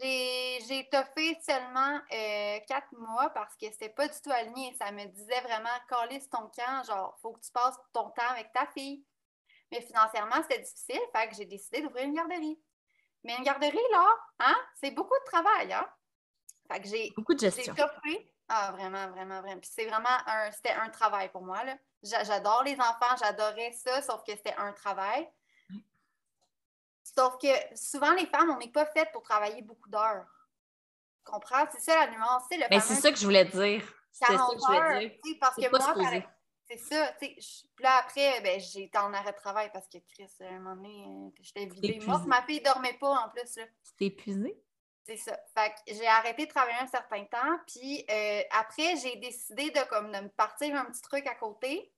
J'ai toffé seulement euh, quatre mois parce que c'était pas du tout aligné. Ça me disait vraiment, calisse ton camp, genre, faut que tu passes ton temps avec ta fille. Mais financièrement, c'était difficile, fait que j'ai décidé d'ouvrir une garderie. Mais une garderie, là, hein, c'est beaucoup de travail, hein? Fait que j'ai. Beaucoup de gestion. Ah, vraiment, vraiment, vraiment. Puis c'est vraiment un, c'était un travail pour moi. Là. J'adore les enfants, j'adorais ça, sauf que c'était un travail. Sauf que souvent, les femmes, on n'est pas faites pour travailler beaucoup d'heures. Tu comprends? C'est ça la nuance. Mais ben, c'est ça que je voulais dire. C'est ça que je voulais dire. Parce que moi, c'est ça. Puis là, après, ben, été en arrêt de travail parce que Chris, à un moment donné, euh, j'étais vidée. Moi, ma fille ne dormait pas en plus. Tu t'es épuisée? C'est ça. Fait que j'ai arrêté de travailler un certain temps. Puis euh, après, j'ai décidé de, comme, de me partir un petit truc à côté.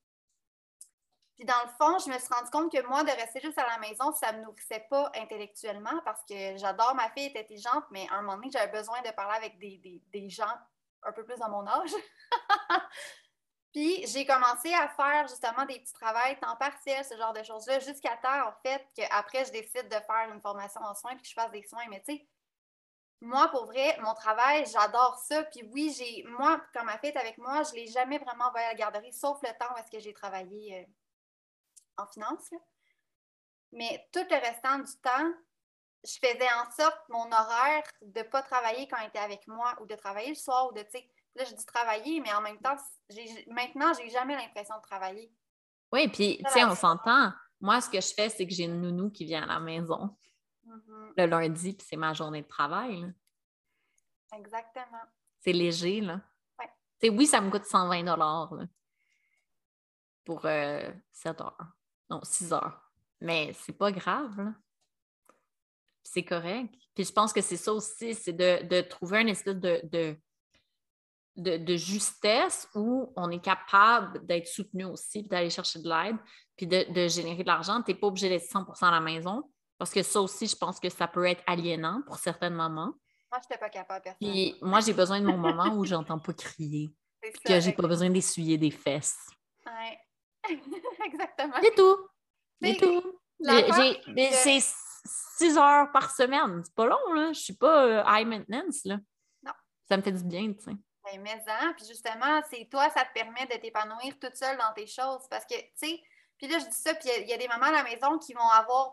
Puis dans le fond, je me suis rendu compte que moi, de rester juste à la maison, ça ne me nourrissait pas intellectuellement parce que j'adore ma fille, est intelligente, mais à un moment donné, j'avais besoin de parler avec des, gens un peu plus dans mon âge. (laughs) Puis j'ai commencé à faire justement des petits travails temps partiel, ce genre de choses-là, jusqu'à temps, en fait, qu'après, je décide de faire une formation en soins puis que je fasse des soins. Mais tu sais, moi, pour vrai, mon travail, j'adore ça. Puis oui, j'ai moi, quand ma fille est avec moi, je ne l'ai jamais vraiment envoyé à la garderie, sauf le temps où est-ce que j'ai travaillé euh, en finance. Mais tout le restant du temps, je faisais en sorte mon horaire de ne pas travailler quand elle était avec moi ou de travailler le soir ou de, tu sais, là, je dis travailler, mais en même temps, maintenant, j'ai jamais l'impression de travailler. Oui, puis, tu sais, on s'entend. Moi, ce que je fais, c'est que j'ai une nounou qui vient à la maison. Mm-hmm. le lundi, puis c'est ma journée de travail. Exactement. C'est léger, là. Oui, ça me coûte 120 là, pour 7 euh, heures. Non, 6 heures. Mais c'est pas grave. C'est correct. Puis je pense que c'est ça aussi, c'est de, trouver un espèce de, de, de, justesse où on est capable d'être soutenu aussi, d'aller chercher de l'aide, puis de, générer de l'argent. Tu n'es pas obligé d'être 100% à la maison. Parce que ça aussi, je pense que ça peut être aliénant pour certaines mamans. Moi, je n'étais pas capable. Puis moi, j'ai besoin de mon moment où j'entends pas crier. (laughs) que j'ai pas besoin d'essuyer des fesses. Oui, (laughs) exactement. C'est tout. C'est tout. C'est six heures par semaine. C'est pas long, là. Je suis pas euh, high maintenance, là. Non. Ça me fait du bien, tu sais. Ben, mais hein, puis justement, c'est toi, ça te permet de t'épanouir toute seule dans tes choses. Parce que, tu sais, puis là, je dis ça, puis il y, a des mamans à la maison qui vont avoir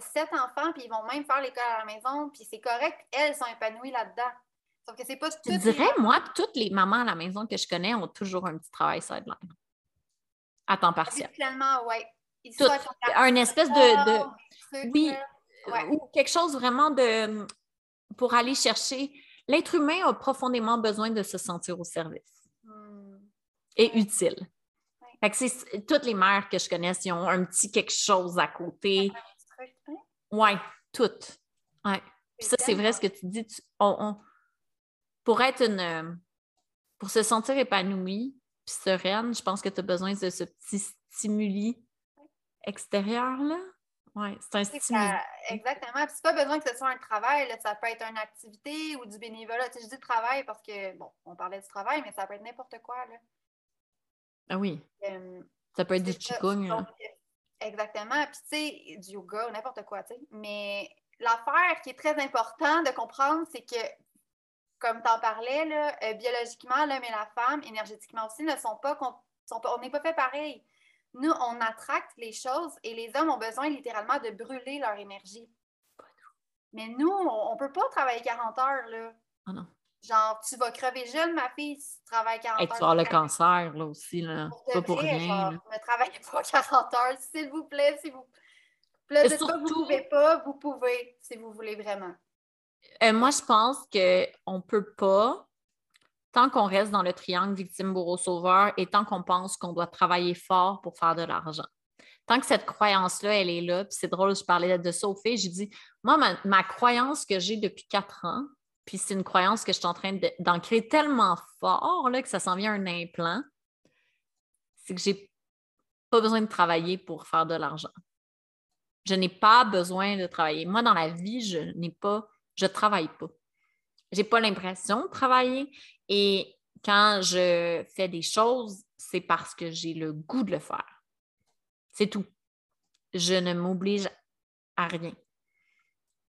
sept enfants, puis ils vont même faire l'école à la maison, puis c'est correct, elles sont épanouies là-dedans. Sauf que c'est pas tout. Je dirais, moi, toutes les mamans à la maison que je connais ont toujours un petit travail sideline. À temps partiel. Finalement, oui. Un espèce de. oui. Ou quelque chose vraiment de. Pour aller chercher. L'être humain a profondément besoin de se sentir au service hmm. et utile. Fait que c'est toutes les mères que je connais, qui ont un petit quelque chose à côté. Oui, toutes. Ouais. Puis ça, c'est vrai ce que tu dis. pour être une. Euh, pour se sentir épanouie puis sereine, je pense que tu as besoin de ce petit stimuli extérieur-là. Oui, c'est un stimuli. exactement. Puis c'est pas besoin que ce soit un travail, ça peut être une activité ou du bénévolat. Tu sais, je dis travail parce que, bon, on parlait du travail, mais ça peut être n'importe quoi. Là. Ah oui. ça peut être du qigong. exactement. Puis, tu sais, du yoga, n'importe quoi, tu sais. Mais l'affaire qui est très importante de comprendre, c'est que, comme tu en parlais, là, euh, biologiquement, l'homme et la femme, énergétiquement aussi, ne sont pas, sont pas on n'est pas fait pareil. nous, on attracte les choses et les hommes ont besoin littéralement de brûler leur énergie. Mais nous, on ne peut pas travailler 40 heures, là. Ah non. Genre, tu vas crever jeune, ma fille, si tu travailles 40 Et tu heures. vas avoir le cancer, là aussi, là. Pour Pas pour rien. genre, ne travaillez pas (laughs) 40 heures, s'il vous plaît, si vous... Là, pas que vous surtout- pouvez pas, vous pouvez, si vous voulez vraiment. Euh, moi, je pense qu'on ne peut pas, tant qu'on reste dans le triangle victime-bourreau-sauveur et tant qu'on pense qu'on doit travailler fort pour faire de l'argent. Tant que cette croyance-là, elle est là, puis c'est drôle, je parlais de ça aux filles, j'ai dit, moi, ma, ma croyance que j'ai depuis quatre ans, puis c'est une croyance que je suis en train d'ancrer tellement fort là, que ça s'en vient un implant, c'est que j'ai pas besoin de travailler pour faire de l'argent. Je n'ai pas besoin de travailler. Moi, dans la vie, je n'ai pas, je travaille pas. J'ai pas l'impression de travailler. Et quand je fais des choses, c'est parce que j'ai le goût de le faire. C'est tout. Je ne m'oblige à rien.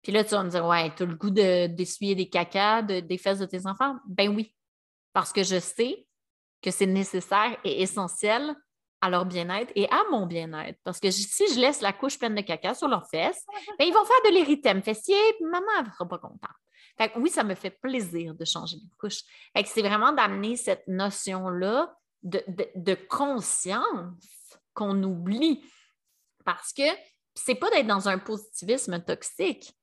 Puis là, tu vas me dire, ouais, tu as le goût de- d'essuyer des cacas de- des fesses de tes enfants? Ben oui. Parce que je sais que c'est nécessaire et essentiel à leur bien-être et à mon bien-être. Parce que si je laisse la couche pleine de caca sur leurs fesses, ben, ils vont faire de l'érythème fessier, puis maman ne sera pas contente. Fait que oui, ça me fait plaisir de changer de couche. Fait que c'est vraiment d'amener cette notion-là de, de- de conscience qu'on oublie. Parce que c'est pas d'être dans un positivisme toxique,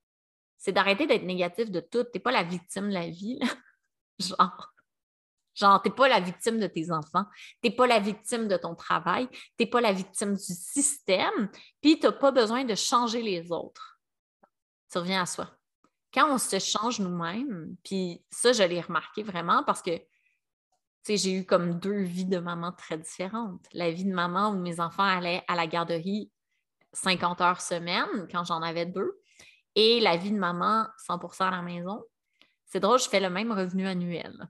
c'est d'arrêter d'être négatif de tout. Tu n'es pas la victime de la vie. (laughs) Genre. Genre, tu n'es pas la victime de tes enfants, tu n'es pas la victime de ton travail, tu n'es pas la victime du système, puis tu n'as pas besoin de changer les autres. Tu reviens à soi. Quand on se change nous-mêmes, puis ça, je l'ai remarqué vraiment parce que tu sais, j'ai eu comme deux vies de maman très différentes. La vie de maman où mes enfants allaient à la garderie 50 heures semaine quand j'en avais deux, et la vie de maman 100% à la maison. C'est drôle, je fais le même revenu annuel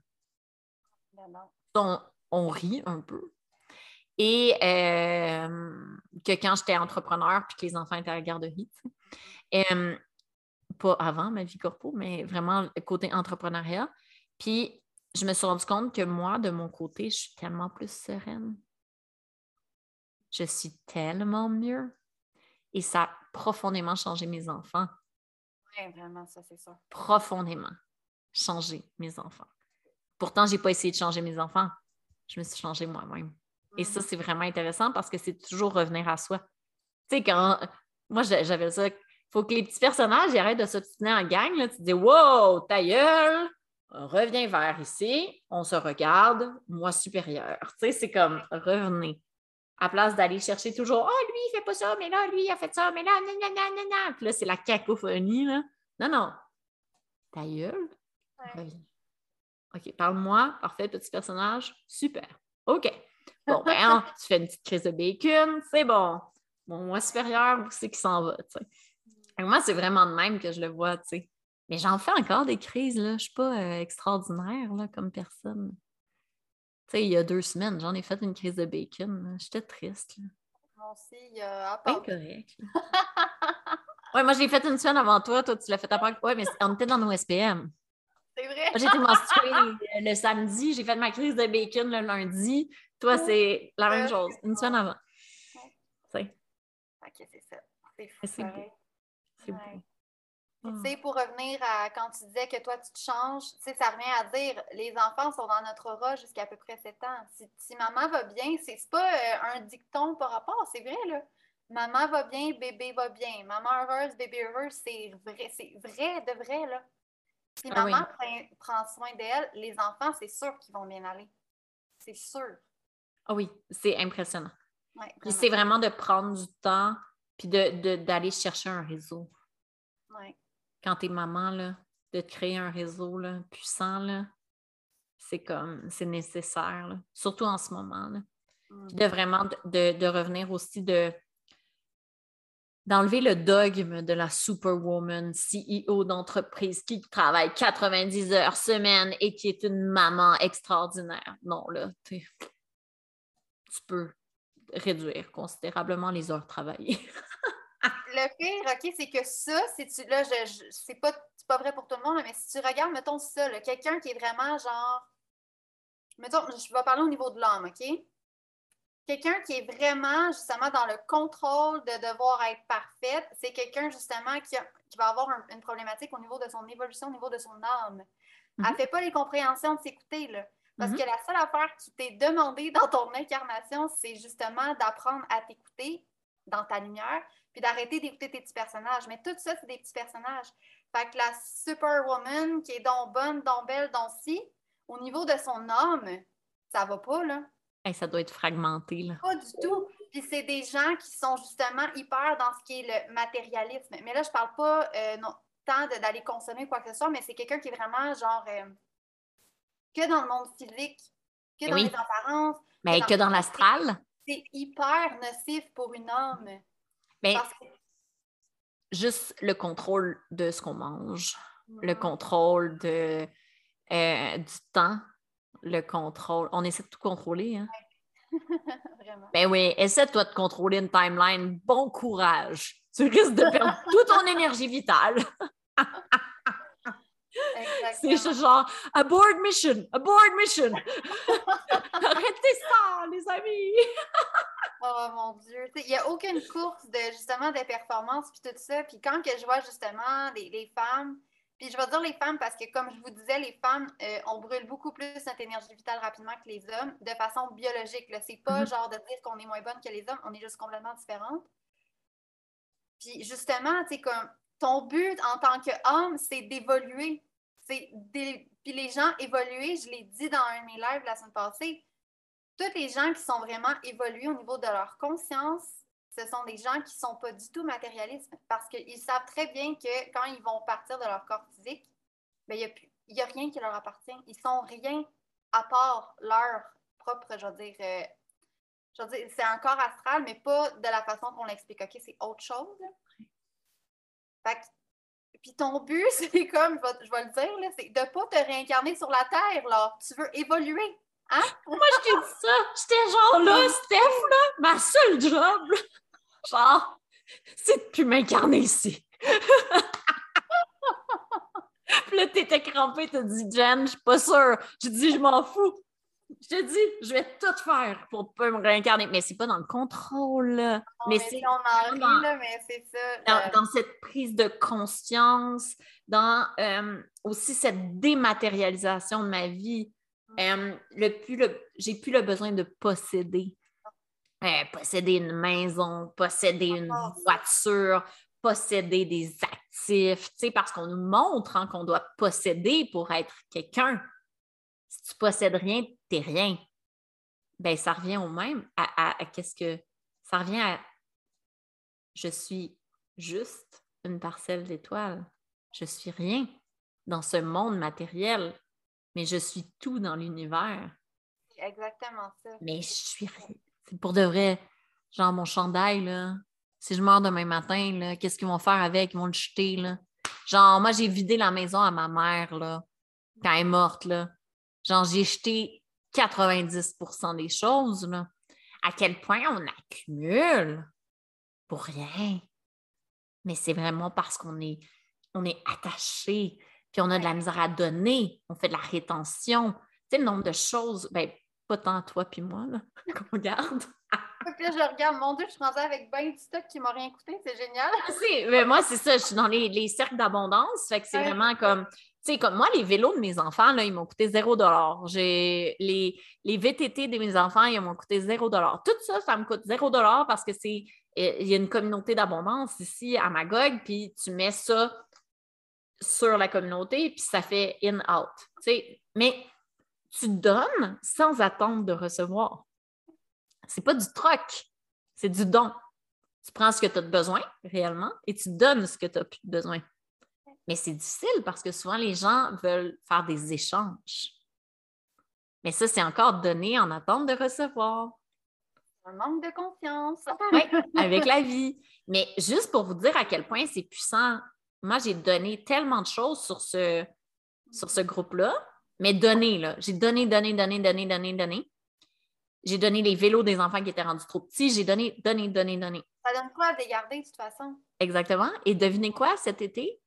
on, on rit un peu. Et euh, que quand j'étais entrepreneur puis que les enfants étaient à la garderie. Euh, pas avant ma vie corpo, mais vraiment le côté entrepreneuriat. Puis je me suis rendu compte que moi, de mon côté, je suis tellement plus sereine. Je suis tellement mieux. Et ça a profondément changé mes enfants. Oui, vraiment, ça, c'est ça. Profondément changé mes enfants. Pourtant, je n'ai pas essayé de changer mes enfants. Je me suis changée moi-même. Et ça, c'est vraiment intéressant parce que c'est toujours revenir à soi. Tu sais, quand. Moi, j'a- j'avais ça. Il faut que les petits personnages ils arrêtent de s'obstiner en gang. Là. Tu te dis Wow, ta gueule, reviens vers ici, on se regarde, moi supérieur. Tu sais, c'est comme revenez. À place d'aller chercher toujours Ah, lui, il fait pas ça, mais là, lui, il a fait ça, mais là, nanana, nanana. Puis là, c'est la cacophonie. Là. Non, non. Ta gueule, Ouais. OK, parle-moi. Parfait, petit personnage. Super. OK. Bon, ben, hein, (laughs) tu fais une petite crise de bacon, c'est bon. Bon, moi supérieur, où c'est qui s'en va, tu sais. Moi, c'est vraiment de même que je le vois, tu sais. Mais j'en fais encore des crises, là. Je suis pas euh, extraordinaire, là, comme personne. Tu sais, il y a deux semaines, j'en ai fait une crise de bacon. J'étais triste, là. Moi aussi, il y a... à part- correct. (laughs) ouais, moi, je l'ai fait une semaine avant toi. Toi, tu l'as fait après. Ouais, mais on était dans nos SPM. C'est vrai. Moi, été menstruée euh, le samedi, j'ai fait ma crise de bacon le lundi. Toi, c'est la même chose, une semaine avant. Ouais. Ok, c'est ça. C'est fou. C'est pareil. c'est Ouais. beau. Tu sais, pour revenir à quand tu disais que toi, tu te changes, tu sais, ça revient à dire, les enfants sont dans notre aura jusqu'à à peu près 7 ans. Si, si maman va bien, c'est pas euh, un dicton par rapport, c'est vrai, là. Maman va bien, bébé va bien. Maman heureuse, bébé heureux, c'est vrai, c'est vrai de vrai, là. Si Ah maman prend, prend soin d'elle, les enfants, c'est sûr qu'ils vont bien aller. C'est sûr. Ah oui, c'est impressionnant. Ouais, Puis vraiment. c'est vraiment de prendre du temps puis d'aller de, chercher un réseau. Ouais. Quand t'es maman, là, de te créer un réseau là, puissant, là, c'est comme, c'est nécessaire, là. surtout en ce moment. Là. Mm. Puis de vraiment de, revenir aussi de d'enlever le dogme de la superwoman CEO d'entreprise qui travaille 90 heures semaine et qui est une maman extraordinaire. Non, là, tu peux réduire considérablement les heures travaillées. (laughs) Le pire, OK, c'est que ça, si tu, là, je, je- c'est pas, pas vrai pour tout le monde, mais si tu regardes, mettons ça, quelqu'un qui est vraiment genre, mettons, je vais parler au niveau de l'homme, OK? quelqu'un qui est vraiment justement dans le contrôle de devoir être parfaite, c'est quelqu'un justement qui, va avoir une problématique au niveau de son évolution, au niveau de son âme. Elle ne mhm. fait pas les compréhensions de s'écouter, là. Parce mhm. que la seule affaire qui t'est demandée dans ton incarnation, c'est justement d'apprendre à t'écouter dans ta lumière, puis d'arrêter d'écouter tes petits personnages. Mais tout ça, c'est des petits personnages. Fait que la superwoman qui est donc bonne, donc belle, donc si, au niveau de son âme, ça va pas, là. ça doit être fragmenté, là. Pas du tout. Puis c'est des gens qui sont justement hyper dans ce qui est le matérialisme. Mais là, je parle pas euh, non, tant d'aller consommer quoi que ce soit, mais c'est quelqu'un qui est vraiment genre euh, que dans le monde physique, que dans les apparences. Mais que dans, l'astral? C'est hyper nocif pour une âme. Mais juste le contrôle de ce qu'on mange, le contrôle de, euh, du temps, le contrôle. On essaie de tout contrôler. Hein? (laughs) Vraiment. Ben oui, essaie-toi de contrôler une timeline. Bon courage. Tu risques de perdre (laughs) toute ton énergie vitale. (laughs) C'est genre abort mission, abort mission. (laughs) Arrêtez ça, les amis. oh mon Dieu. Il n'y a aucune course de justement des performances puis tout ça. Puis quand que je vois justement les, femmes, puis je vais dire les femmes parce que comme je vous disais, les femmes, euh, on brûle beaucoup plus notre énergie vitale rapidement que les hommes de façon biologique. C'est pas mm-hmm. genre de dire qu'on est moins bonne que les hommes, on est juste complètement différentes. Puis justement, tu sais, comme ton but en tant qu'homme, c'est d'évoluer. Puis les gens évoluer, je l'ai dit dans un de mes lives la semaine passée, tous les gens qui sont vraiment évolués au niveau de leur conscience, ce sont des gens qui ne sont pas du tout matérialistes parce qu'ils savent très bien que quand ils vont partir de leur corps physique, ben, il n'y a, rien qui leur appartient. Ils sont rien à part leur propre, je veux dire, euh, dire c'est un corps astral, mais pas de la façon qu'on l'explique. OK, c'est autre chose. Fait puis ton but, (laughs) c'est comme, je vais, le dire, c'est de ne pas te réincarner sur la Terre. Là. Tu veux évoluer. Hein? Moi, je t'ai dit ça. J'étais genre là, Steph, là, ma seule job, genre, c'est de plus m'incarner ici. (laughs) Puis là, t'étais crampée, t'as dit, Jen, je suis pas sûre. J'ai dit, je m'en fous. Je te dis, je vais tout faire pour pas me réincarner. Mais c'est pas dans le contrôle. mais, c'est dans, cette prise de conscience, dans euh, aussi cette dématérialisation de ma vie. Euh, le j'ai plus le besoin de posséder. Euh, posséder une maison, posséder une voiture, posséder des actifs, parce qu'on nous montre hein, qu'on doit posséder pour être quelqu'un. Si tu possèdes rien, tu n'es rien. Ben, ça revient au même à, qu'est-ce que. Ça revient à je suis juste une parcelle d'étoiles. Je suis rien dans ce monde matériel mais je suis tout dans l'univers. C'est exactement ça. Mais je suis. C'est pour de vrai. Genre, mon chandail, là. Si je meurs demain matin, là, qu'est-ce qu'ils vont faire avec? Ils vont le jeter, là. Genre, moi, j'ai vidé la maison à ma mère, là, quand elle est morte, là. Genre, j'ai jeté 90% des choses, là. À quel point on accumule pour rien. Mais c'est vraiment parce qu'on est, on est attaché puis on a de la misère à donner, on fait de la rétention. Tu sais, le nombre de choses, ben, pas tant toi puis moi, là, (laughs) qu'on regarde. puis là, je regarde, mon Dieu, je suis rendue avec 20 du stock qui m'a rien coûté, c'est génial. mais ben, moi, c'est ça, je suis dans les, cercles d'abondance, fait que c'est vraiment comme, tu sais, comme moi, les vélos de mes enfants, là, ils m'ont coûté 0 J'ai les, les VTT de mes enfants, ils m'ont coûté 0 Tout ça, ça me coûte 0 parce que c'est, il y a une communauté d'abondance ici à Magog, puis tu mets ça sur la communauté, puis ça fait in-out. Mais tu donnes sans attendre de recevoir. C'est pas du troc, c'est du don. Tu prends ce que tu as besoin réellement et tu donnes ce que tu as plus besoin. Mais c'est difficile parce que souvent les gens veulent faire des échanges. Mais ça, c'est encore donné en attente de recevoir. Un manque de confiance. oui, (laughs) avec la vie. Mais juste pour vous dire à quel point c'est puissant moi, j'ai donné tellement de choses sur ce, sur ce groupe-là, mais donné, là. J'ai donné, donné, donné, donné, donné, donné. J'ai donné les vélos des enfants qui étaient rendus trop petits. J'ai donné, donné, donné, donné. Ça donne quoi à les garder, de toute façon? Exactement. Et devinez quoi, cet été?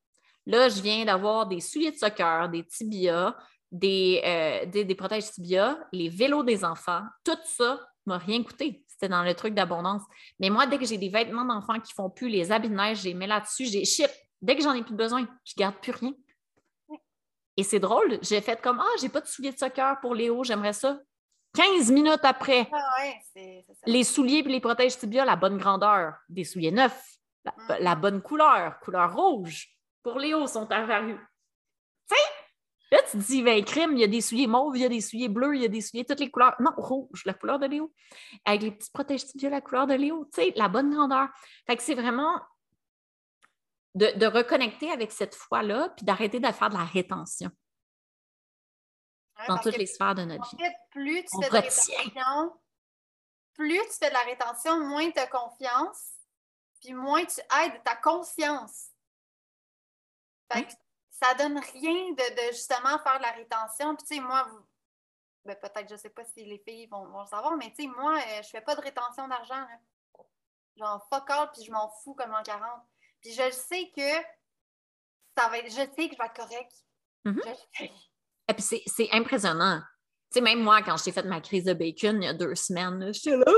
Là, je viens d'avoir des souliers de soccer, des tibias, des, euh, des, des protèges tibias, les vélos des enfants, tout ça m'a rien coûté. C'était dans le truc d'abondance. Mais moi, dès que j'ai des vêtements d'enfants qui font plus, les habits de neige, je les mets là-dessus, j'ai. Dès que j'en ai plus besoin, je garde plus rien. Et c'est drôle, j'ai fait comme Ah, j'ai pas de souliers de soccer pour Léo, j'aimerais ça. 15 minutes après, Ah ouais, ça. les souliers et les protèges tibia, la bonne grandeur, des souliers neufs, la, Mm. la bonne couleur, couleur rouge, pour Léo sont apparus. Tu sais, là, tu te dis, ben, crime, il y a des souliers mauves, il y a des souliers bleus, il y a des souliers, toutes les couleurs. Non, rouge, la couleur de Léo. Avec les petits protèges tibia, la couleur de Léo, tu sais, la bonne grandeur. Fait que c'est vraiment de, de reconnecter avec cette foi-là, puis d'arrêter de faire de la rétention Ouais, dans toutes les sphères de notre en vie. fait, plus tu On fais de la retient. rétention, plus tu fais de la rétention, moins tu as confiance, puis moins tu aides ta conscience. Fait que ça donne rien de, de justement faire de la rétention. Puis tu sais, moi, vous- ben, peut-être, je sais pas si les filles vont, vont le savoir, mais tu sais, moi, euh, je fais pas de rétention d'argent. là. Genre, fuck all, puis je m'en fous comme en 40. Puis je sais que ça va être, je sais que je vais être correct. Mhm. Je. Et puis c'est- impressionnant. Tu sais, même moi, quand j'ai fait ma crise de bacon il y a deux semaines, là, j'étais là, ah,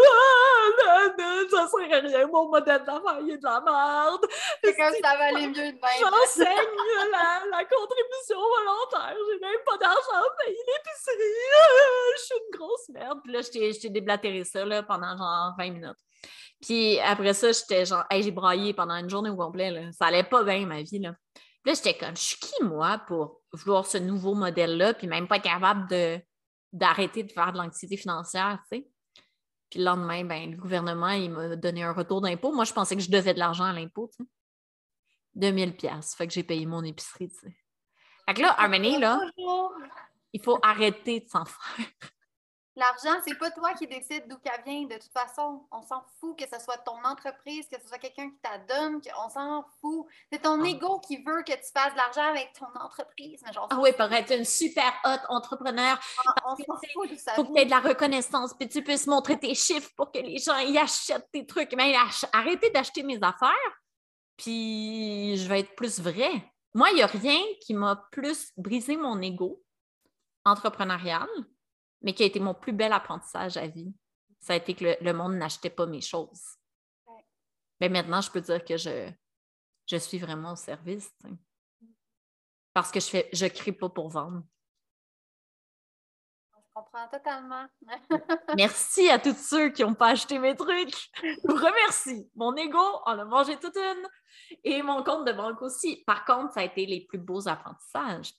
non, non, ça sert à rien, mon modèle d'affaires, il est de la merde. C'est comme ça va aller mieux de même. J'enseigne la, la contribution volontaire, j'ai même pas d'argent à payer l'épicerie, Ah, je suis une grosse merde. Puis là, je t'ai- je t'ai déblatéré ça là, pendant genre 20 minutes. Puis après ça, j'étais genre, Hey, j'ai braillé pendant une journée au complet, là. ça allait pas bien ma vie. Là. Puis là, j'étais comme, je suis qui moi pour vouloir ce nouveau modèle-là, puis même pas capable de d'arrêter de faire de l'anxiété financière, tu sais? Puis le lendemain, ben, le gouvernement, il m'a donné un retour d'impôt. Moi, je pensais que je devais de l'argent à l'impôt, tu sais. 2000 pièces Fait que j'ai payé mon épicerie, tu sais. Fait que là, un moment donné, là, il faut arrêter de s'en faire. L'argent, c'est pas toi qui décide d'où qu'elle vient. De toute façon, on s'en fout que ce soit ton entreprise, que ce soit quelqu'un qui t'adonne, on s'en fout. C'est ton Ah. ego qui veut que tu fasses de l'argent avec ton entreprise. Mais genre, Ah oui, pour être une super hot entrepreneur, on que, s'en fout de ça. faut que tu aies de la reconnaissance, puis tu puisses montrer tes chiffres pour que les gens y achètent tes trucs. Mais ach- arrêtez d'acheter mes affaires, puis je vais être plus vrai. Moi, il n'y a rien qui m'a plus brisé mon ego entrepreneurial, mais qui a été mon plus bel apprentissage à vie. Ça a été que le, le monde n'achetait pas mes choses. Mais maintenant, je peux dire que je, je suis vraiment au service. Parce que je fais, je crie pas pour vendre. Je comprends totalement. (laughs) Merci à tous ceux qui n'ont pas acheté mes trucs. Je vous remercie. Mon ego en a mangé toute une. Et mon compte de banque aussi. Par contre, ça a été les plus beaux apprentissages.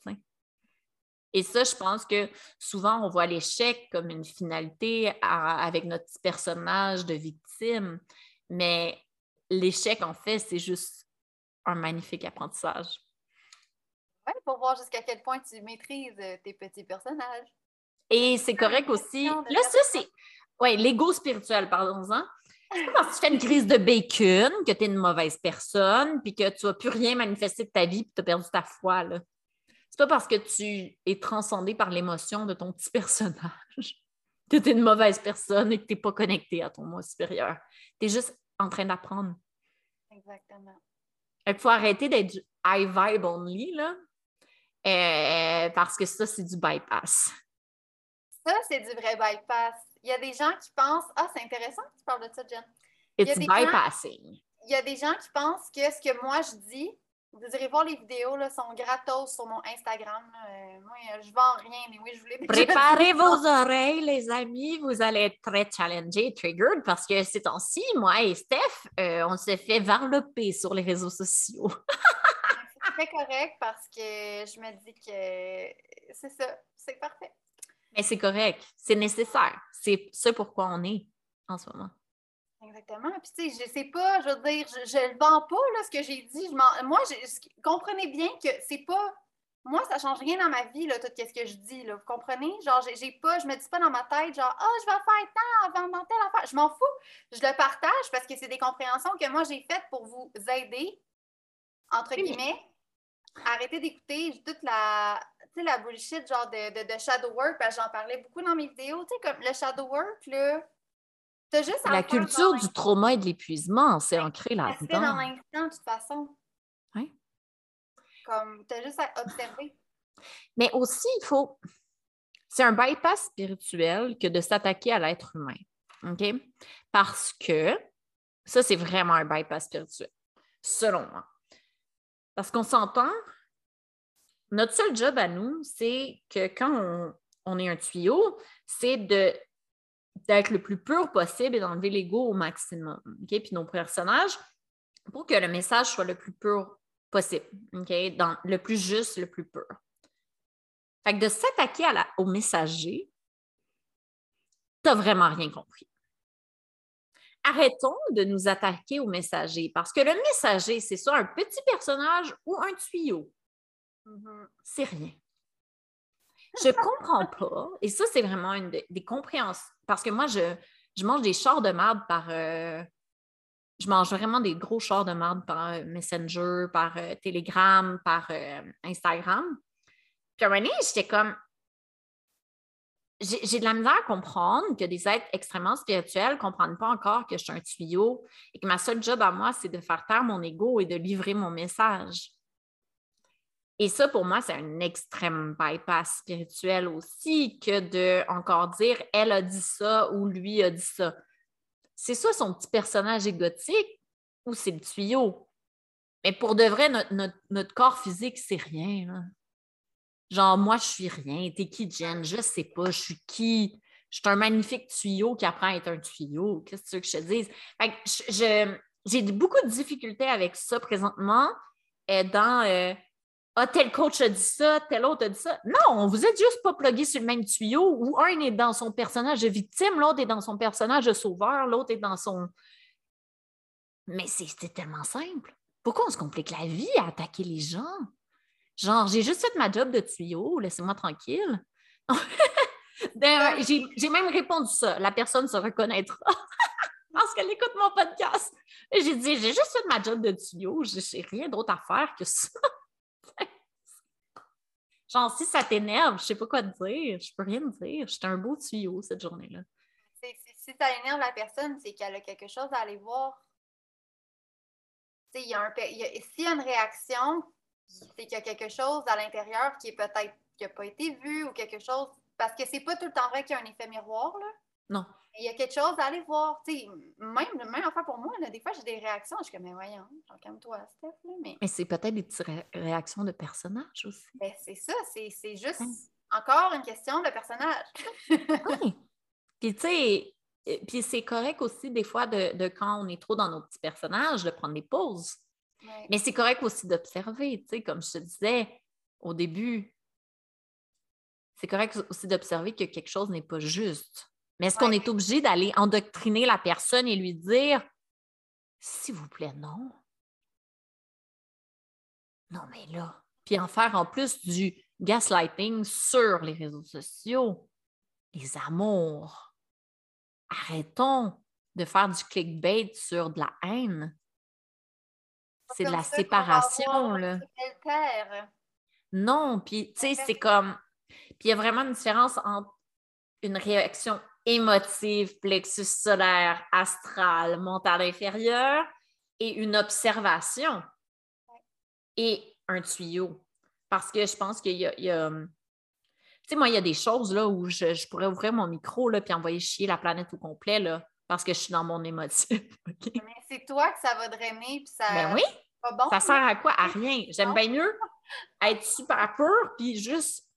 Et ça, je pense que souvent, on voit l'échec comme une finalité à- avec notre petit personnage de victime. Mais l'échec, en fait, c'est juste un magnifique apprentissage. Ouais, pour voir jusqu'à quel point tu maîtrises euh, tes petits personnages. Et c'est correct aussi. Là, ça, c'est. Oui, l'ego spirituel, pardons-en. C'est pas parce que tu fais une crise de bacon que tu es une mauvaise personne, puis que tu vas plus rien manifester de ta vie, puis tu as perdu ta foi. là. C'est pas parce que tu es transcendé par l'émotion de ton petit (laughs) personnage que tu es une mauvaise personne et que tu n'es pas connecté à ton moi supérieur. Tu es juste en train d'apprendre. Exactement. Il faut arrêter d'être du high vibe only, là, euh, parce que ça, c'est du bypass. Ça, c'est du vrai bypass. Il y a des gens qui pensent Ah, c'est intéressant que tu parles de ça, Jen. It's bypassing. Il y a des gens qui pensent que ce que moi je dis, vous irez voir les vidéos, là, sont gratos sur mon Instagram. Euh, moi, euh, je vends rien, mais oui, je voulais Préparez (laughs) vos oreilles, les amis. Vous allez être très challengés, triggered, parce que ces temps-ci, moi et Steph, euh, on s'est fait varloper sur les réseaux sociaux. (laughs) C'est très correct parce que je me dis que c'est ça, c'est parfait. Mais c'est correct, c'est nécessaire. C'est ce pourquoi on est en ce moment. Exactement. Puis, tu sais, je sais pas, je veux dire, je, je le vends pas, là, ce que j'ai dit. Je moi, je- comprenez bien que c'est pas. Moi, ça change rien dans ma vie, là, tout ce que je dis, là. Vous comprenez? Genre, j'ai, pas, je me dis pas dans ma tête, genre, ah, je vais faire tant avant dans telle affaire. Je m'en fous. Je le partage parce que c'est des compréhensions que moi, j'ai faites pour vous aider, entre guillemets. Arrêtez d'écouter toute la, tu sais, la bullshit, genre, de, de, de shadow work, parce que j'en parlais beaucoup dans mes vidéos. Tu sais, comme le shadow work, là. T'as juste à La culture du trauma et de l'épuisement, c'est ancré fait dans là-dedans. l'instant, de toute façon. Ouais. Comme, t'as juste à observer. Mais aussi, il faut. C'est un bypass spirituel que de s'attaquer à l'être humain. OK? Parce que ça, c'est vraiment un bypass spirituel, selon moi. Parce qu'on s'entend, notre seul job à nous, c'est que quand on, est un tuyau, c'est d'être le plus pur possible et d'enlever l'ego au maximum. OK? Puis nos personnages, pour que le message soit le plus pur possible? Dans, le plus juste, le plus pur. Fait que de s'attaquer au messager, tu n'as vraiment rien compris. Arrêtons de nous attaquer au messager parce que le messager, c'est soit un petit personnage ou un tuyau. Mm-hmm. C'est rien. Je comprends pas, et ça, c'est vraiment une des compréhensions, parce que moi, je, je mange des chars de marde par, euh, je mange vraiment des gros chars de marde par euh, Messenger, par euh, Telegram, par Instagram. Puis à un moment j'étais comme. J'ai de la misère à comprendre que des êtres extrêmement spirituels ne comprennent pas encore que je suis un tuyau et que ma seule job à moi, c'est de faire taire mon ego et de livrer mon message. Et ça, pour moi, c'est un extrême bypass spirituel aussi que de encore dire elle a dit ça ou lui a dit ça c'est soit son petit personnage égotique ou c'est le tuyau. Mais pour de vrai, notre, corps physique, c'est rien. Genre, moi, je suis rien. T'es qui, Jen? Je sais pas. Je suis qui? Je suis un magnifique tuyau qui apprend à être un tuyau. Qu'est-ce que tu veux que je te dise? j'ai beaucoup de difficultés avec ça présentement euh, dans euh, ah, tel coach a dit ça, tel autre a dit ça. Non, vous êtes juste pas plugués sur le même tuyau où un est dans son personnage de victime, l'autre est dans son personnage de sauveur, l'autre est dans son. Mais c'est tellement simple. Pourquoi on se complique la vie à attaquer les gens? Genre, j'ai juste fait ma job de tuyau, laissez-moi tranquille. (laughs) j'ai même répondu ça. La personne se reconnaîtra (laughs) parce qu'elle écoute mon podcast. J'ai dit, j'ai juste fait ma job de tuyau, j'ai rien d'autre à faire que ça. Genre, si ça t'énerve, je sais pas quoi te dire. Je peux rien te dire. J'étais un beau tuyau cette journée-là. Si ça énerve la personne, c'est qu'elle a quelque chose à aller voir. S'il y, a y a une réaction, c'est qu'il y a quelque chose à l'intérieur qui est peut-être qui n'a pas été vu ou quelque chose. Parce que c'est pas tout le temps vrai qu'il y a un effet miroir. Là. Non. Il y a quelque chose à aller voir. même, même enfin pour moi, des fois, j'ai des réactions. Je suis comme, mais voyons, calme-toi, Steph. mais mais c'est peut-être des petites réactions de personnages aussi. Ben, c'est ça, c'est juste encore une question de personnage. (laughs) oui. Puis, tu sais, puis c'est correct aussi, des fois, de, quand on est trop dans nos petits personnages, de prendre des pauses. Mais c'est correct aussi d'observer, tu sais, comme je te disais au début. C'est correct aussi d'observer que quelque chose n'est pas juste. Mais est-ce qu'on est obligé d'aller endoctriner la personne et lui dire s'il vous plaît, non? Non, mais là. Puis en faire en plus du gaslighting sur les réseaux sociaux, les amours. Arrêtons de faire du clickbait sur de la haine. C'est de la séparation, là. Non, puis tu sais, c'est comme. Puis il y a vraiment une différence entre une réaction émotive, plexus solaire, astral, mental inférieur et une observation et un tuyau. Parce que je pense qu'il y a. tu sais, moi, il y a des choses là où je, pourrais ouvrir mon micro là, puis envoyer chier la planète au complet là, parce que je suis dans mon émotif. (laughs) Mais c'est toi que ça va drainer. Puis ça... Ben oui. ça sert à quoi? À (laughs) rien. J'aime bien mieux être super pur puis juste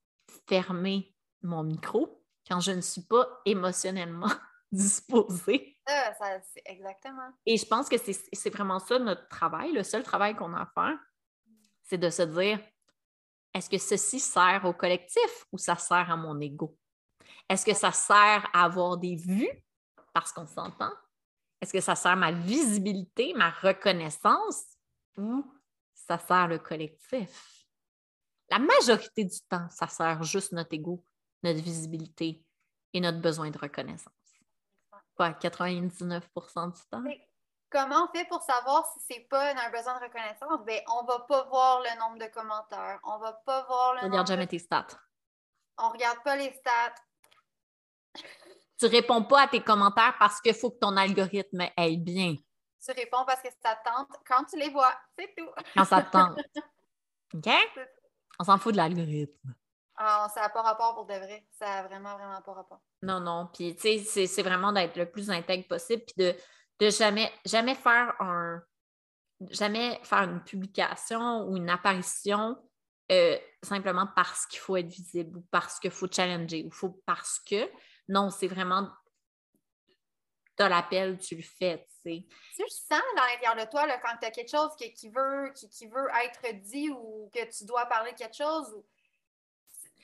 fermer mon micro quand je ne suis pas émotionnellement (laughs) disposée. Ça, exactement. Et je pense que c'est vraiment ça notre travail. Le seul travail qu'on a à faire, c'est de se dire est-ce que ceci sert au collectif ou ça sert à mon ego? Est-ce que ça sert à avoir des vues parce qu'on s'entend? Est-ce que ça sert à ma visibilité, ma reconnaissance ou ça sert le collectif? La majorité du temps, ça sert juste notre ego notre visibilité et notre besoin de reconnaissance. Quoi, 99% du temps? Comment on fait pour savoir si c'est pas un besoin de reconnaissance? Bien, on va pas voir le nombre de commentaires. On va pas voir le on regarde jamais tes stats. On regarde pas les stats. Tu réponds pas à tes commentaires parce qu'il faut que ton algorithme aille bien. Tu réponds parce que ça tente quand tu les vois. C'est tout. Quand ça tente. (laughs) OK? On s'en fout de l'algorithme. Ah, ça n'a pas rapport pour de vrai. Ça n'a vraiment, vraiment pas rapport. Non, non. Puis, tu sais, c'est vraiment d'être le plus intègre possible, puis de, de jamais, jamais faire un. Jamais faire une publication ou une apparition euh, simplement parce qu'il faut être visible ou parce qu'il faut challenger ou faut parce que. Non, c'est vraiment tu l'appel, tu le fais, tu sais. Tu sens dans l'intérieur de toi, là, quand tu as quelque chose qui, veut, qui, veut être dit ou que tu dois parler de quelque chose, ou...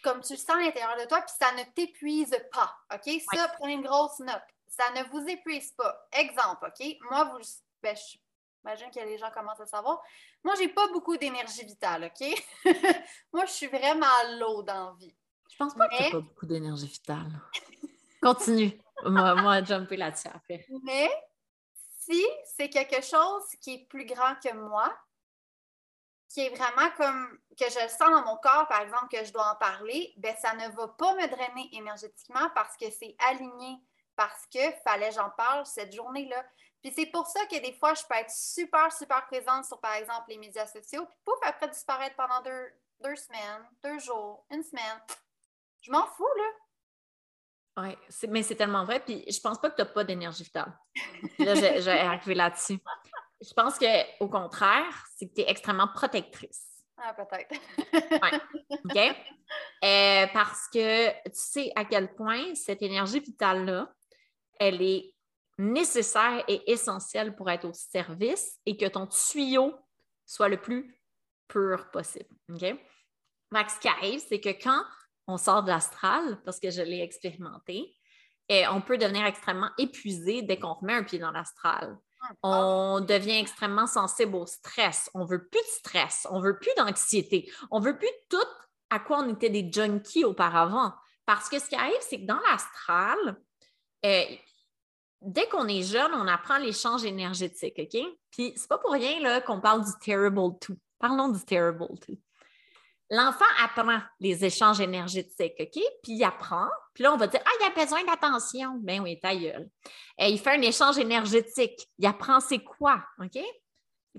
comme tu le sens à l'intérieur de toi, puis ça ne t'épuise pas, OK? Ça, prenez une grosse note. Ça ne vous épuise pas. Exemple, OK? Moi, vous, ben, j'imagine que les gens commencent à savoir. Moi, j'ai pas beaucoup d'énergie vitale, OK? (laughs) Moi, je suis vraiment low dans la vie. Je pense pas que tu pas beaucoup d'énergie vitale. (laughs) Continue moi, moi, jumper là-dessus après. Mais si c'est quelque chose qui est plus grand que moi, qui est vraiment comme que je le sens dans mon corps, par exemple, que je dois en parler, ben ça ne va pas me drainer énergétiquement parce que c'est aligné, parce que fallait j'en parle cette journée-là. Puis c'est pour ça que des fois, je peux être super, super présente sur, par exemple, les médias sociaux, puis pouf, après disparaître pendant deux, deux semaines, deux jours, une semaine. Je m'en fous, là. Oui, mais c'est tellement vrai. Puis je pense pas que tu n'as pas d'énergie vitale. Là, j'ai arrivé là-dessus. Je pense qu'au contraire, c'est que tu es extrêmement protectrice. Ah, peut-être. oui. (laughs) OK? Euh, parce que tu sais à quel point cette énergie vitale-là, elle est nécessaire et essentielle pour être au service et que ton tuyau soit le plus pur possible. OK? ce qui arrive, c'est que quand on sort de l'astral, parce que je l'ai expérimenté, et on peut devenir extrêmement épuisé dès qu'on remet un pied dans l'astral. On devient extrêmement sensible au stress. On veut plus de stress. On veut plus d'anxiété. On veut plus tout à quoi on était des junkies auparavant. Parce que ce qui arrive, c'est que dans l'astral, euh, dès qu'on est jeune, on apprend l'échange énergétique, OK? Puis c'est pas pour rien qu'on parle du terrible two. Parlons du terrible two. L'enfant apprend les échanges énergétiques, OK? Puis il apprend. Puis là, on va dire Ah, il a besoin d'attention. Ben oui, ta gueule. Et il fait un échange énergétique. Il apprend c'est quoi, OK?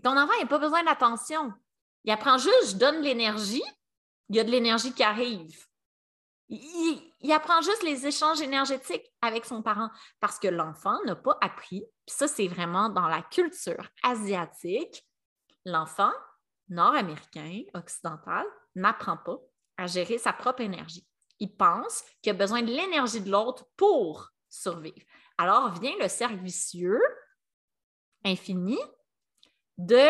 ton enfant n'a pas besoin d'attention. Il apprend juste, je donne l'énergie, il y a de l'énergie qui arrive. Il, il, apprend juste les échanges énergétiques avec son parent parce que l'enfant n'a pas appris. Puis ça, c'est vraiment dans la culture asiatique. L'enfant nord-américain, occidental, n'apprend pas à gérer sa propre énergie. Il pense qu'il a besoin de l'énergie de l'autre pour survivre. Alors vient le cercle infini de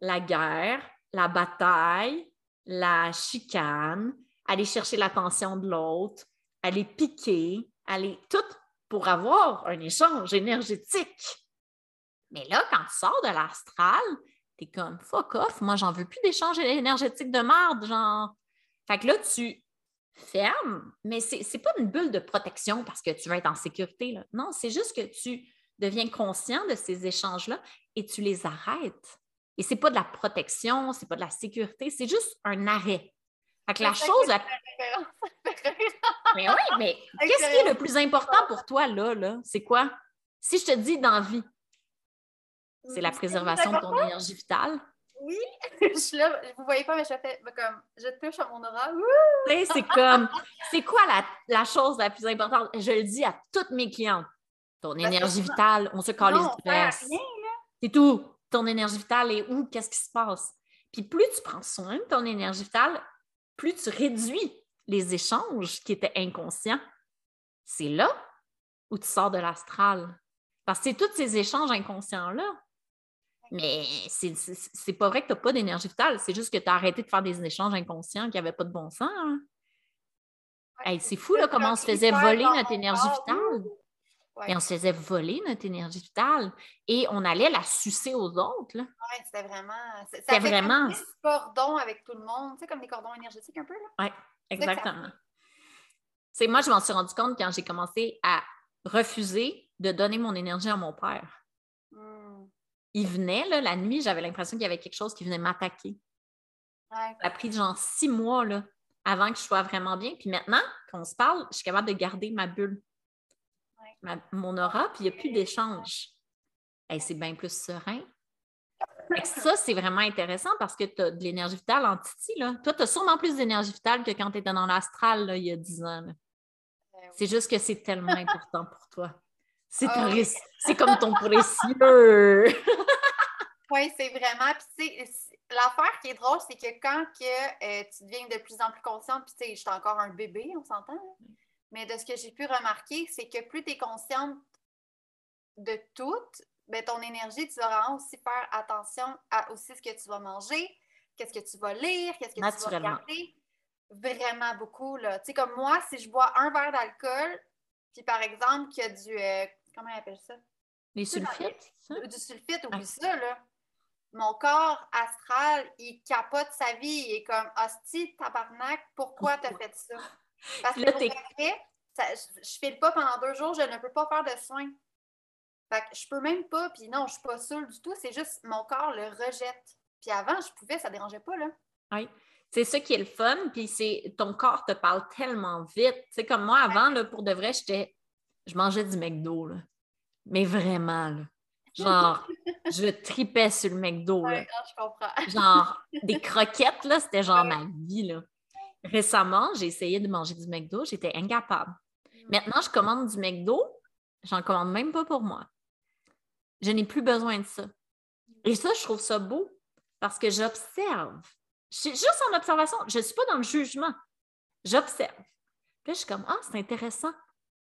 la guerre, la bataille, la chicane, aller chercher l'attention de l'autre, aller piquer, aller tout pour avoir un échange énergétique. Mais là, quand tu sors de l'astral, t'es comme fuck off, moi j'en veux plus d'échange énergétique de merde, genre. Fait que là, tu fermes, mais c'est n'est pas une bulle de protection parce que tu vas être en sécurité. Là. Non, c'est juste que tu deviens conscient de ces échanges-là et tu les arrêtes. Et c'est pas de la protection, c'est pas de la sécurité, c'est juste un arrêt. Fait que la chose. (laughs) mais oui, mais qu'est-ce qui est le plus important pour toi là? là? C'est quoi? Si je te dis dans vie, c'est la préservation de ton énergie vitale. Oui, (laughs) je suis là, vous voyez pas, mais je fais comme, je touche à mon aura. c'est comme, c'est quoi la, chose la plus importante? Je le dis à toutes mes clientes. Ton énergie vitale, on se colle les. C'est tout. Ton énergie vitale est où? Qu'est-ce qui se passe? Puis plus tu prends soin de ton énergie vitale, plus tu réduis les échanges qui étaient inconscients. C'est là où tu sors de l'astral. Parce que c'est tous ces échanges inconscients-là mais c'est pas vrai que tu n'as pas d'énergie vitale, c'est juste que tu as arrêté de faire des échanges inconscients qui n'avaient pas de bon sens. Hein. c'est fou là, comment on se faisait voler notre énergie vitale. Et on se faisait voler notre énergie vitale et on allait la sucer aux autres. Oui, c'était vraiment. C'était vraiment. Des cordons avec tout le monde, tu sais, comme des cordons énergétiques un peu. Oui, exactement. C'est moi, je m'en suis rendu compte quand j'ai commencé à refuser de donner mon énergie à mon père. Il venait, là, la nuit, j'avais l'impression qu'il y avait quelque chose qui venait m'attaquer. Ça a pris genre six mois là, avant que je sois vraiment bien. Puis maintenant, quand on se parle, je suis capable de garder ma bulle, mon aura, puis il n'y a plus d'échange. c'est bien plus serein. ça, c'est vraiment intéressant parce que tu as de l'énergie vitale en Titi. Là. Toi, tu as sûrement plus d'énergie vitale que quand tu étais dans l'astral il y a 10 ans. Ben c'est juste que c'est tellement important pour toi. C'est ah comme ton précieux. (laughs) oui, c'est vraiment. Puis, l'affaire qui est drôle, c'est que quand que, euh, tu deviens de plus en plus consciente, puis, tu sais, je suis encore un bébé, on s'entend, mais de ce que j'ai pu remarquer, c'est que plus tu es consciente de tout, ben, ton énergie, tu vas aussi faire attention à aussi ce que tu vas manger, qu'est-ce que tu vas lire, qu'est-ce que tu vas regarder. Vraiment beaucoup. Là. Tu sais, comme moi, si je bois un verre d'alcool, puis par exemple, qu'il y a du. Euh, comment on appelle ça? Les sulfites? Du sulfite, oublie ça, là. Mon corps astral, il capote sa vie. Il est comme, hostie, tabarnak, pourquoi t'as fait ça? (laughs) Parce que pour ça, je, je file pas pendant deux jours, je ne peux pas faire de soins. Fait que je peux même pas, puis non, je suis pas sûre du tout, c'est juste mon corps le rejette. Puis avant, je pouvais, ça dérangeait pas, là. Oui. C'est ça qui est le fun, puis c'est ton corps te parle tellement vite. C'est comme moi, avant, là, pour de vrai, j'étais. Je mangeais du McDo, là. Mais vraiment, là. (laughs) Genre, je tripais sur le McDo. Là. je comprends. genre, des (laughs) croquettes, là, c'était genre ma vie, là. Récemment, j'ai essayé de manger du McDo, j'étais incapable. Mm. Maintenant, je commande du McDo, j'en commande même pas pour moi. Je n'ai plus besoin de ça. Et ça, je trouve ça beau parce que j'observe. Juste en observation, je ne suis pas dans le jugement. J'observe. Puis je suis comme, ah, c'est intéressant.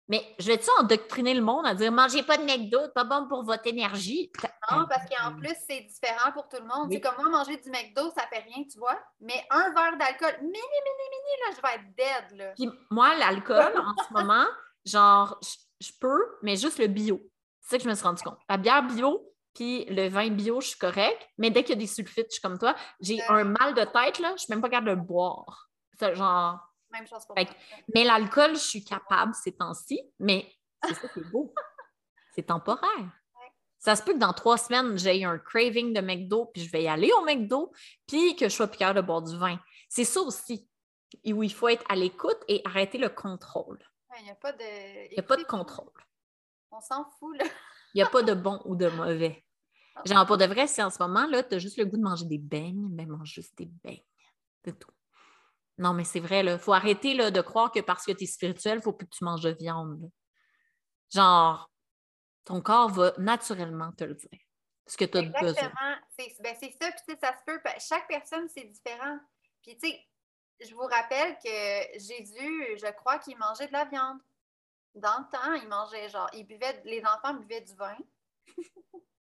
Mais je vais-tu endoctriner le monde à dire mangez pas de McDo, pas bon pour votre énergie? Non, parce qu'en plus, c'est différent pour tout le monde. C'est comme moi, manger du McDo, ça fait rien, tu vois. Mais un verre d'alcool, mini, mini, mini, là, je vais être dead. Là. Puis moi, l'alcool, en ce moment, (laughs) genre, je peux, mais juste le bio. C'est ça que je me suis rendu compte. La bière bio, puis le vin bio, je suis correct. Mais dès qu'il y a des sulfites, je suis comme toi. J'ai un mal de tête, là, je suis même pas capable de boire. C'est genre. Même chose pour moi. Mais l'alcool, je suis capable ces temps-ci. Mais c'est ça qui est beau. c'est temporaire. Ça se peut que dans trois semaines, j'ai un craving de McDo, puis je vais y aller au McDo, puis que je sois plus capable de boire du vin. C'est ça aussi où il faut être à l'écoute et arrêter le contrôle. Il n'y a pas de. Il a pas de contrôle. On s'en fout, là. Il n'y a pas de bon ou de mauvais. (laughs) Genre, pour de vrai, si en ce moment, là, tu as juste le goût de manger des beignes, mais mange juste des beignes. C'est tout. Non, mais c'est vrai, il faut arrêter là, de croire que parce que tu es spirituel, il faut plus que tu manges de viande. Genre, ton corps va naturellement te le dire. Ce que tu as besoin. Exactement. Ben, c'est ça, puis ça se peut. Chaque personne, c'est différent. Puis, tu sais, je vous rappelle que Jésus, je crois qu'il mangeait de la viande. Dans le temps, il mangeait genre, il buvait, les enfants buvaient du vin. (laughs)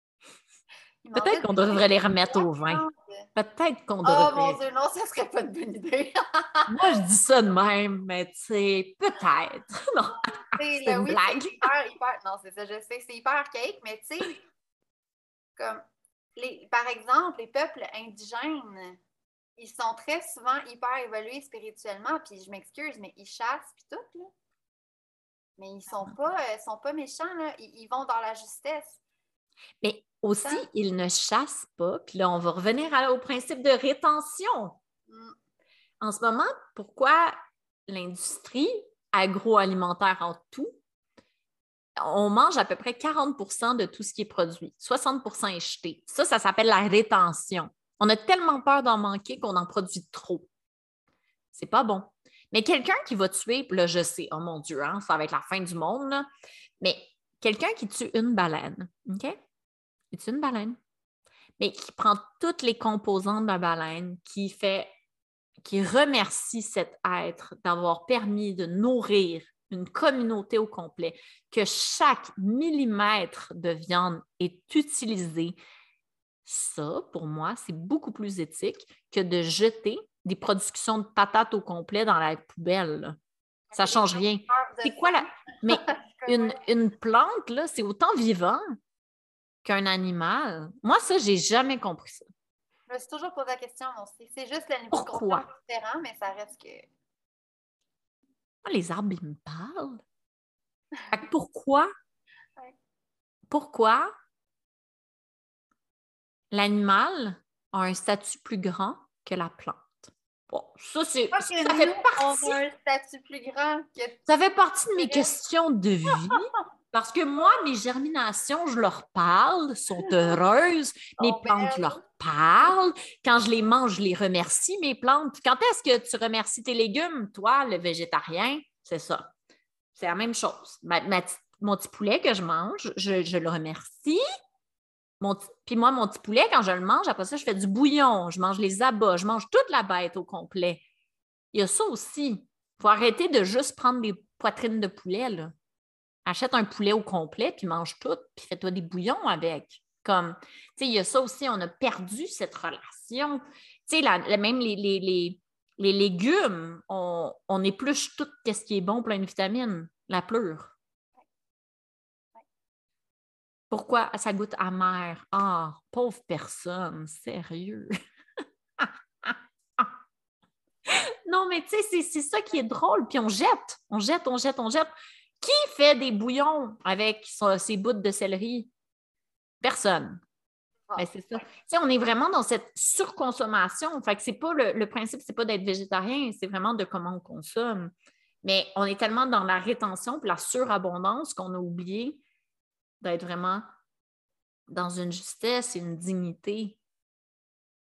Peut-être qu'on devrait les remettre au vin. Peut-être qu'on devrait. Oh mon Dieu, non, ça serait pas une bonne idée. (laughs) Moi, je dis ça de même, mais tu sais, peut-être. (laughs) Non, c'est une blague. Hyper, hyper... Non, c'est ça, je sais, c'est hyper archaïque, mais tu sais, comme, les... par exemple, les peuples indigènes, ils sont très souvent hyper évolués spirituellement, puis je m'excuse, mais ils chassent, puis tout, là. Mais ils sont ah. pas, euh, sont pas méchants, là. Ils, vont dans la justesse. Mais aussi, ils ne chassent pas. Puis là, on va revenir au principe de rétention. Mm. En ce moment, pourquoi l'industrie agroalimentaire en tout, on mange à peu près 40% de tout ce qui est produit. 60% est jeté. Ça, ça s'appelle la rétention. On a tellement peur d'en manquer qu'on en produit trop. C'est pas bon. Mais quelqu'un qui va tuer, là, je sais, oh mon Dieu, hein, ça va être la fin du monde, mais quelqu'un qui tue une baleine, OK? Tue une baleine, mais qui prend toutes les composantes la baleine, qui fait, qui remercie cet être d'avoir permis de nourrir une communauté au complet, que chaque millimètre de viande est utilisé. Ça, pour moi, c'est beaucoup plus éthique que de jeter des productions de patates au complet dans la poubelle. Ça ne change rien. C'est quoi la. Mais (laughs) une, une plante, là, c'est autant vivant qu'un animal. Moi, ça, j'ai jamais compris ça. Je me suis toujours posé la question, c'est juste le niveau Pourquoi? différent, mais ça reste que. les arbres, ils me parlent. (laughs) pourquoi? Pourquoi l'animal a un statut plus grand que la plante? ça, c'est. Ça, fait partie. un statut plus grand Ça fait partie de mes questions de vie. (laughs) Parce que moi, mes germinations, je leur parle, sont heureuses. Mes Oh, plantes, je belle. leur parle. Quand je les mange, je les remercie, mes plantes. Quand est-ce que tu remercies tes légumes, toi, le végétarien? C'est ça. C'est la même chose. Ma- ma petite- mon petit poulet que je mange, je, je le remercie. Mon Puis moi, mon petit poulet, quand je le mange, après ça, je fais du bouillon, je mange les abats, je mange toute la bête au complet. Il y a ça aussi. Il faut arrêter de juste prendre des poitrines de poulet. Là. Achète un poulet au complet, puis mange tout, puis fais-toi des bouillons avec. Comme, tu sais, il y a ça aussi, on a perdu cette relation. Tu sais, même les, les, les, les légumes, on, on épluche tout ce qui est bon, plein de vitamines, la pleure. Pourquoi? Ça goûte amer? Ah, pauvre personne, sérieux. (laughs) non, mais tu sais, c'est ça qui est drôle. Puis on jette, on jette, on jette, on jette. Qui fait des bouillons avec son- ses bouts de céleri? Personne. Ah, Ben, c'est ça. On est vraiment dans cette surconsommation. Fait que c'est pas le, le principe, c'est pas d'être végétarien, c'est vraiment de comment on consomme. Mais on est tellement dans la rétention et la surabondance qu'on a oublié d'être vraiment dans une justesse et une dignité.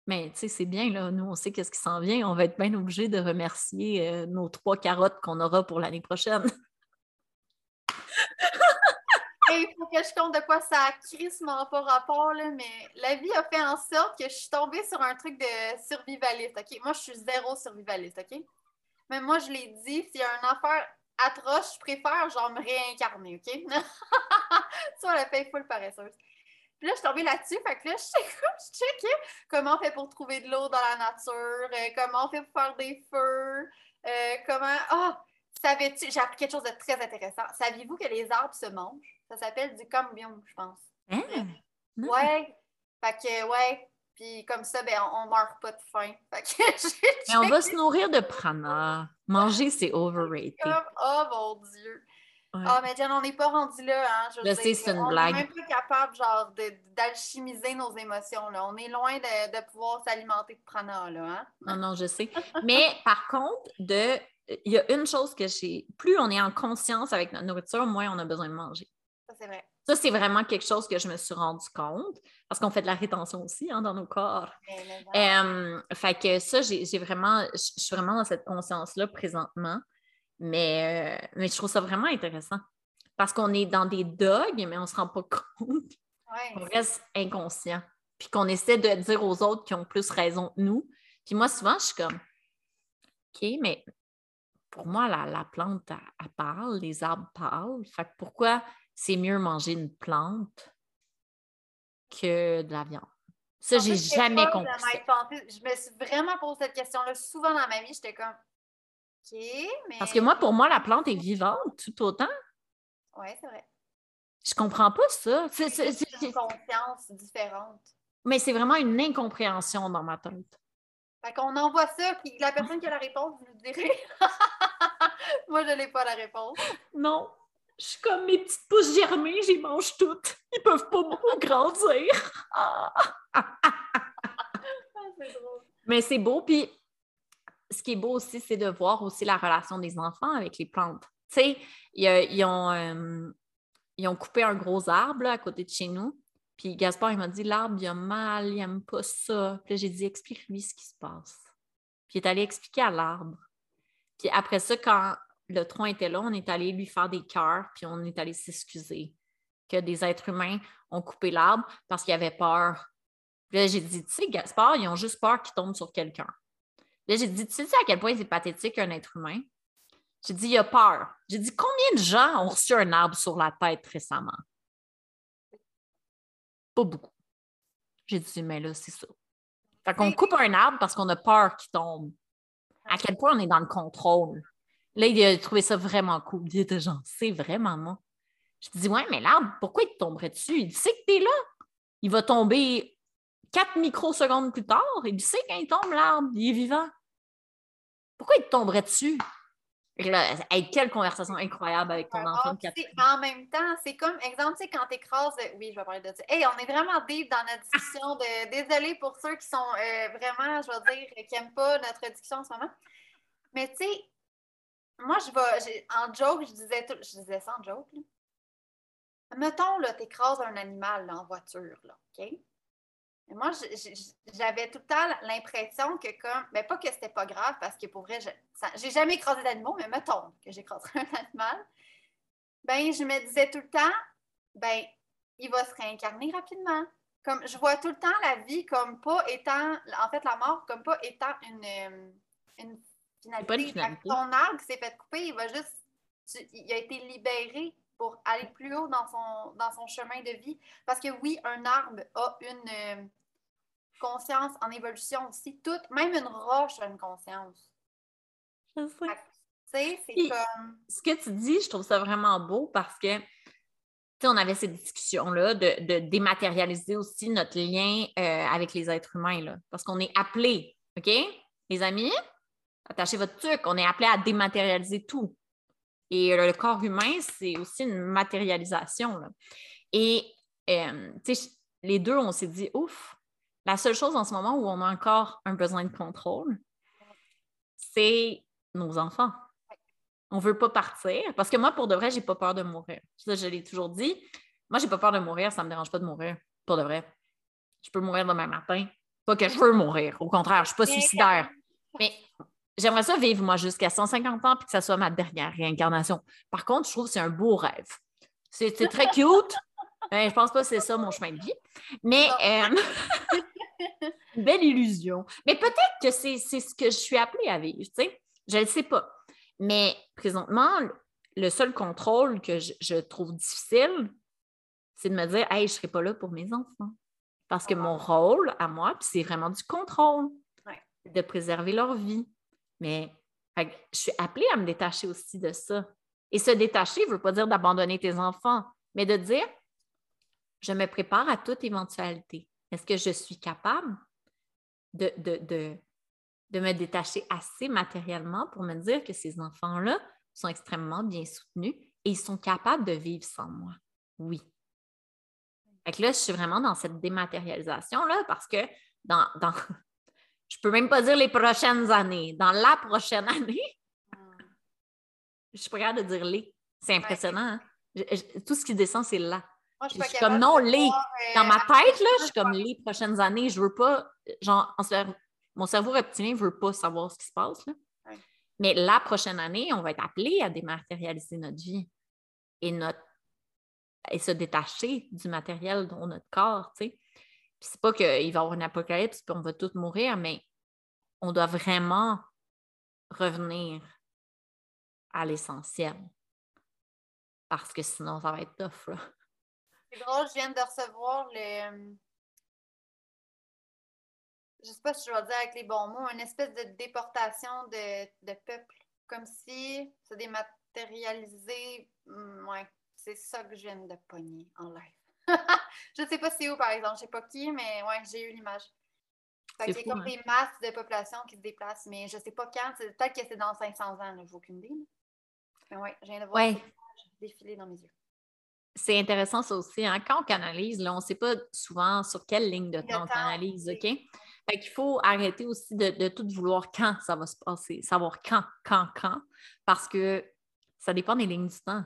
Mais tu sais, c'est bien, là. Nous, on sait qu'est-ce qui s'en vient. On va être bien obligé de remercier euh, nos trois carottes qu'on aura pour l'année prochaine. (laughs) Il faut que je compte de quoi ça a crissement pas rapport, là, mais la vie a fait en sorte que je suis tombée sur un truc de survivaliste, OK? Moi, je suis zéro survivaliste, OK? Mais moi, je l'ai dit, s'il y a une affaire atroce, je préfère genre me réincarner, OK? (laughs) On la fait full paresseuse. Puis là, je suis tombée là-dessus, fait que là, (laughs) je je checkais comment on fait pour trouver de l'eau dans la nature, euh, comment on fait pour faire des feux, euh, comment... Ah! Savais-tu, j'ai appris quelque chose de très intéressant. Saviez-vous que les arbres se mangent? Ça s'appelle du cambium, je pense. Hein? Ouais. Fait que, ouais. Puis comme ça, ben, on, on meurt pas de faim. (laughs) Fait que j'ai Mais on va se nourrir de prana. Manger, c'est overrated. comme, oh mon Dieu. Ouais. Ah, mais Jen, on n'est pas rendu là, hein. Je c'est une on blague. n'est même pas capable, genre, de- d'alchimiser nos émotions, là. On est loin de, de pouvoir s'alimenter de prana, là, hein. Non, non, je sais. (laughs) Mais par contre, de, il y a une chose que j'ai. Plus on est en conscience avec notre nourriture, moins on a besoin de manger. Ça, c'est vrai. Ça, c'est vraiment quelque chose que je me suis rendu compte parce qu'on fait de la rétention aussi hein, dans nos corps. Mais, mais, mais, Euh, fait que ça, j'ai vraiment, je suis vraiment dans cette conscience-là présentement. Mais, euh, mais je trouve ça vraiment intéressant parce qu'on est dans des dogmes, mais on ne se rend pas (laughs) compte ouais. qu'on reste inconscient. Puis qu'on essaie de dire aux autres qui ont plus raison que nous. Puis moi, souvent, je suis comme OK, mais pour moi, la, la plante, elle, elle parle, les arbres parlent. Fait que pourquoi c'est mieux manger une plante que de la viande? Ça, j'ai jamais compris. ça. Je me suis vraiment posé cette question-là souvent dans ma vie. J'étais comme, OK, mais. Parce que moi, pour moi, la plante est vivante tout autant. Oui, c'est vrai. Je comprends pas ça. C'est- une conscience différente. Mais c'est vraiment une incompréhension dans ma tête. Fait qu'on envoie ça, puis la personne qui a la réponse, vous nous direz. (laughs) Moi, je n'ai pas la réponse. Non. Je suis comme mes petites pousses germées, j'y mange toutes. Ils peuvent pas beaucoup grandir. Ah. Drôle. Mais c'est beau. Puis ce qui est beau aussi, c'est de voir aussi la relation des enfants avec les plantes. Tu sais, ils, euh, ils ont coupé un gros arbre là, à côté de chez nous. Puis Gaspard, il m'a dit l'arbre, il a mal, il n'aime pas ça. Puis j'ai dit explique-lui ce qui se passe. Puis il est allé expliquer à l'arbre. Puis après ça, quand le tronc était là, on est allé lui faire des cœurs, puis on est allé s'excuser que des êtres humains ont coupé l'arbre parce qu'ils avaient peur. Puis là, j'ai dit, tu sais, Gaspard, ils ont juste peur qu'il tombe sur quelqu'un. Là, j'ai dit, tu sais à quel point c'est pathétique un être humain? J'ai dit, il a peur. J'ai dit, combien de gens ont reçu un arbre sur la tête récemment? Pas beaucoup. J'ai dit, mais là, c'est ça. Fait qu'on coupe un arbre parce qu'on a peur qu'il tombe. À quel point on est dans le contrôle? Là, il a trouvé ça vraiment cool. Il était genre, c'est vraiment moi. Je dis, ouais, mais l'arbre, pourquoi il te tomberait dessus? Il sait que tu es là. Il va tomber quatre microsecondes plus tard. Il sait quand il tombe, l'arbre. Il est vivant. Pourquoi il te tomberait dessus? Et là, hey, quelle conversation incroyable avec ton enfant de Ah, 4 tu sais, en même temps, c'est comme, exemple, tu sais, quand tu écrases. Oui, je vais parler de ça. Hey, on est vraiment deep dans notre discussion. De... Désolée pour ceux qui sont euh, vraiment, je vais dire, qui n'aiment pas notre discussion en ce moment. Mais tu sais, moi, je vais. En joke, je disais, tout- je disais ça en joke. là. mettons, là, t'écrases un animal en voiture, là, OK? moi, j'avais tout le temps l'impression que comme, mais pas que c'était pas grave, parce que pour vrai, j'ai jamais écrasé d'animaux, mais mettons que j'écraserais (laughs) un animal, ben je me disais tout le temps, ben il va se réincarner rapidement. Comme je vois tout le temps la vie comme pas étant, en fait, la mort comme pas étant une finalité. Ton arbre s'est fait couper, il va juste, il a été libéré pour aller plus haut dans son, dans son chemin de vie. Parce que oui, un arbre a une euh, conscience en évolution aussi. Toute, même une roche a une conscience. Je sais. c'est comme... Ce que tu dis, je trouve ça vraiment beau parce que on avait cette discussion-là de, dématérialiser aussi notre lien euh, avec les êtres humains. Là, parce qu'on est appelé, OK? Les amis, attachez votre truc, on est appelé à dématérialiser tout. Et le corps humain, c'est aussi une matérialisation. Et euh, les deux, on s'est dit, ouf, la seule chose en ce moment où on a encore un besoin de contrôle, c'est nos enfants. On ne veut pas partir. Parce que moi, pour de vrai, je n'ai pas peur de mourir. Ça, je l'ai toujours dit. Moi, je n'ai pas peur de mourir, ça ne me dérange pas de mourir. Pour de vrai. Je peux mourir demain matin. Pas que je veux mourir. Au contraire, je ne suis pas suicidaire. Mais J'aimerais ça vivre, moi, jusqu'à 150 ans, puis que ça soit ma dernière réincarnation. Par contre, je trouve que c'est un beau rêve. C'est très cute. Je (laughs) je pense pas que c'est ça mon chemin de vie. Mais euh, (laughs) belle illusion. Mais peut-être que c'est ce que je suis appelée à vivre, tu sais. Je ne le sais pas. Mais présentement, le seul contrôle que je, trouve difficile, c'est de me dire Hey, je ne serai pas là pour mes enfants. Parce que mon rôle à moi, c'est vraiment du contrôle. De préserver leur vie. Mais je suis appelée à me détacher aussi de ça. Et se détacher ne veut pas dire d'abandonner tes enfants, mais de dire, je me prépare à toute éventualité. Est-ce que je suis capable de, de, me détacher assez matériellement pour me dire que ces enfants-là sont extrêmement bien soutenus et ils sont capables de vivre sans moi? Oui. Fait là, je suis vraiment dans cette dématérialisation-là parce que dans, dans, je peux même pas dire les prochaines années. Dans la prochaine année, je suis pas capable de dire les. C'est impressionnant. Hein? tout ce qui descend, c'est là. je suis, comme non, les. Dans ma euh, tête, là, je suis comme les prochaines années. Je veux pas. Genre, mon cerveau reptilien ne veut pas savoir ce qui se passe. Là. Mais la prochaine année, on va être appelé à dématérialiser notre vie et, notre, et se détacher du matériel dont notre corps. C'est pas qu'il va y avoir une apocalypse et on va tous mourir, mais on doit vraiment revenir à l'essentiel. Parce que sinon, ça va être tough. C'est drôle, je viens de recevoir le. Je sais pas si je vais dire avec les bons mots, une espèce de déportation de, de peuple. Comme si se dématérialisait. Hmm, ouais, c'est ça que je viens de pogner en live. (laughs) je ne sais pas c'est où, par exemple. Je ne sais pas qui, mais ouais, j'ai eu l'image. Qu'il y a comme hein. des masses de population qui se déplacent, mais je ne sais pas quand. Peut-être que c'est dans 500 ans, je n'ai aucune idée. Mais ouais, je viens de voir ouais. défiler dans mes yeux. C'est intéressant ça aussi. Hein? Quand on canalise, là, on ne sait pas souvent sur quelle ligne de temps on canalise, OK? Fait qu'il faut arrêter aussi de, de, tout vouloir quand ça va se passer, savoir quand, quand, quand, parce que ça dépend des lignes du temps.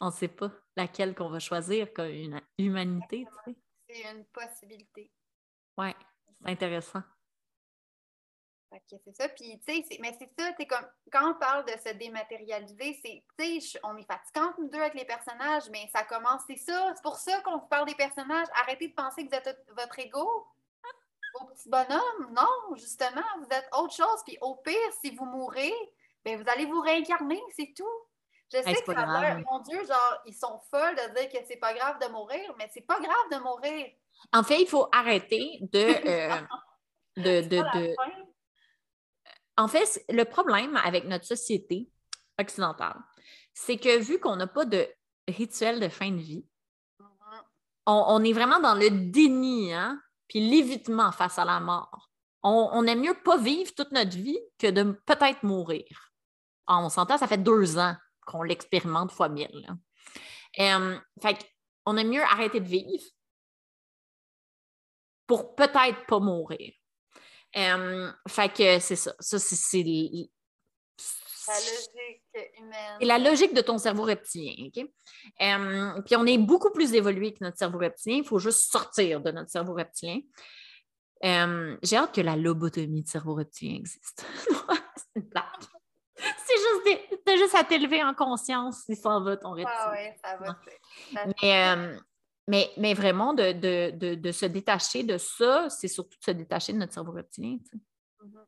On ne sait pas laquelle qu'on va choisir comme une humanité. C'est une possibilité. Oui, c'est intéressant. c'est ça. Puis, tu sais, mais c'est ça, comme, quand on parle de se dématérialiser, c'est, tu sais, on est fatigante, nous deux, avec les personnages, mais ça commence, c'est ça. C'est pour ça qu'on parle des personnages. Arrêtez de penser que vous êtes votre ego. Au petit bonhomme, non, justement, vous êtes autre chose. Puis au pire, si vous mourrez, bien, vous allez vous réincarner, c'est tout. Je sais que ça a mon Dieu, genre, ils sont folles de dire que c'est pas grave de mourir, mais c'est pas grave de mourir. En fait, il faut arrêter de. (laughs) Euh, de, En fait, le problème avec notre société occidentale, c'est que vu qu'on n'a pas de rituel de fin de vie, mm-hmm. on, est vraiment dans le déni, hein, puis l'évitement face à la mort. On, on, aime mieux pas vivre toute notre vie que de peut-être mourir. Ah, on s'entend, ça fait deux ans qu'on l'expérimente fois mille. Fait on aime mieux arrêter de vivre pour peut-être pas mourir. Fait que c'est ça. Ça, c'est La logique humaine. C'est la logique de ton cerveau reptilien. OK? Euh, puis on est beaucoup plus évolué que notre cerveau reptilien. Il faut juste sortir de notre cerveau reptilien. J'ai hâte que la lobotomie de cerveau reptilien existe. (laughs) c'est une blague. (laughs) C'est juste, des... T'as juste à t'élever en conscience si ça va ton reptilien. Ah ouais, ça va. Mais, euh, mais, mais, vraiment, de, de, de, de, se détacher de ça, c'est surtout de se détacher de notre cerveau reptilien. Mm-hmm.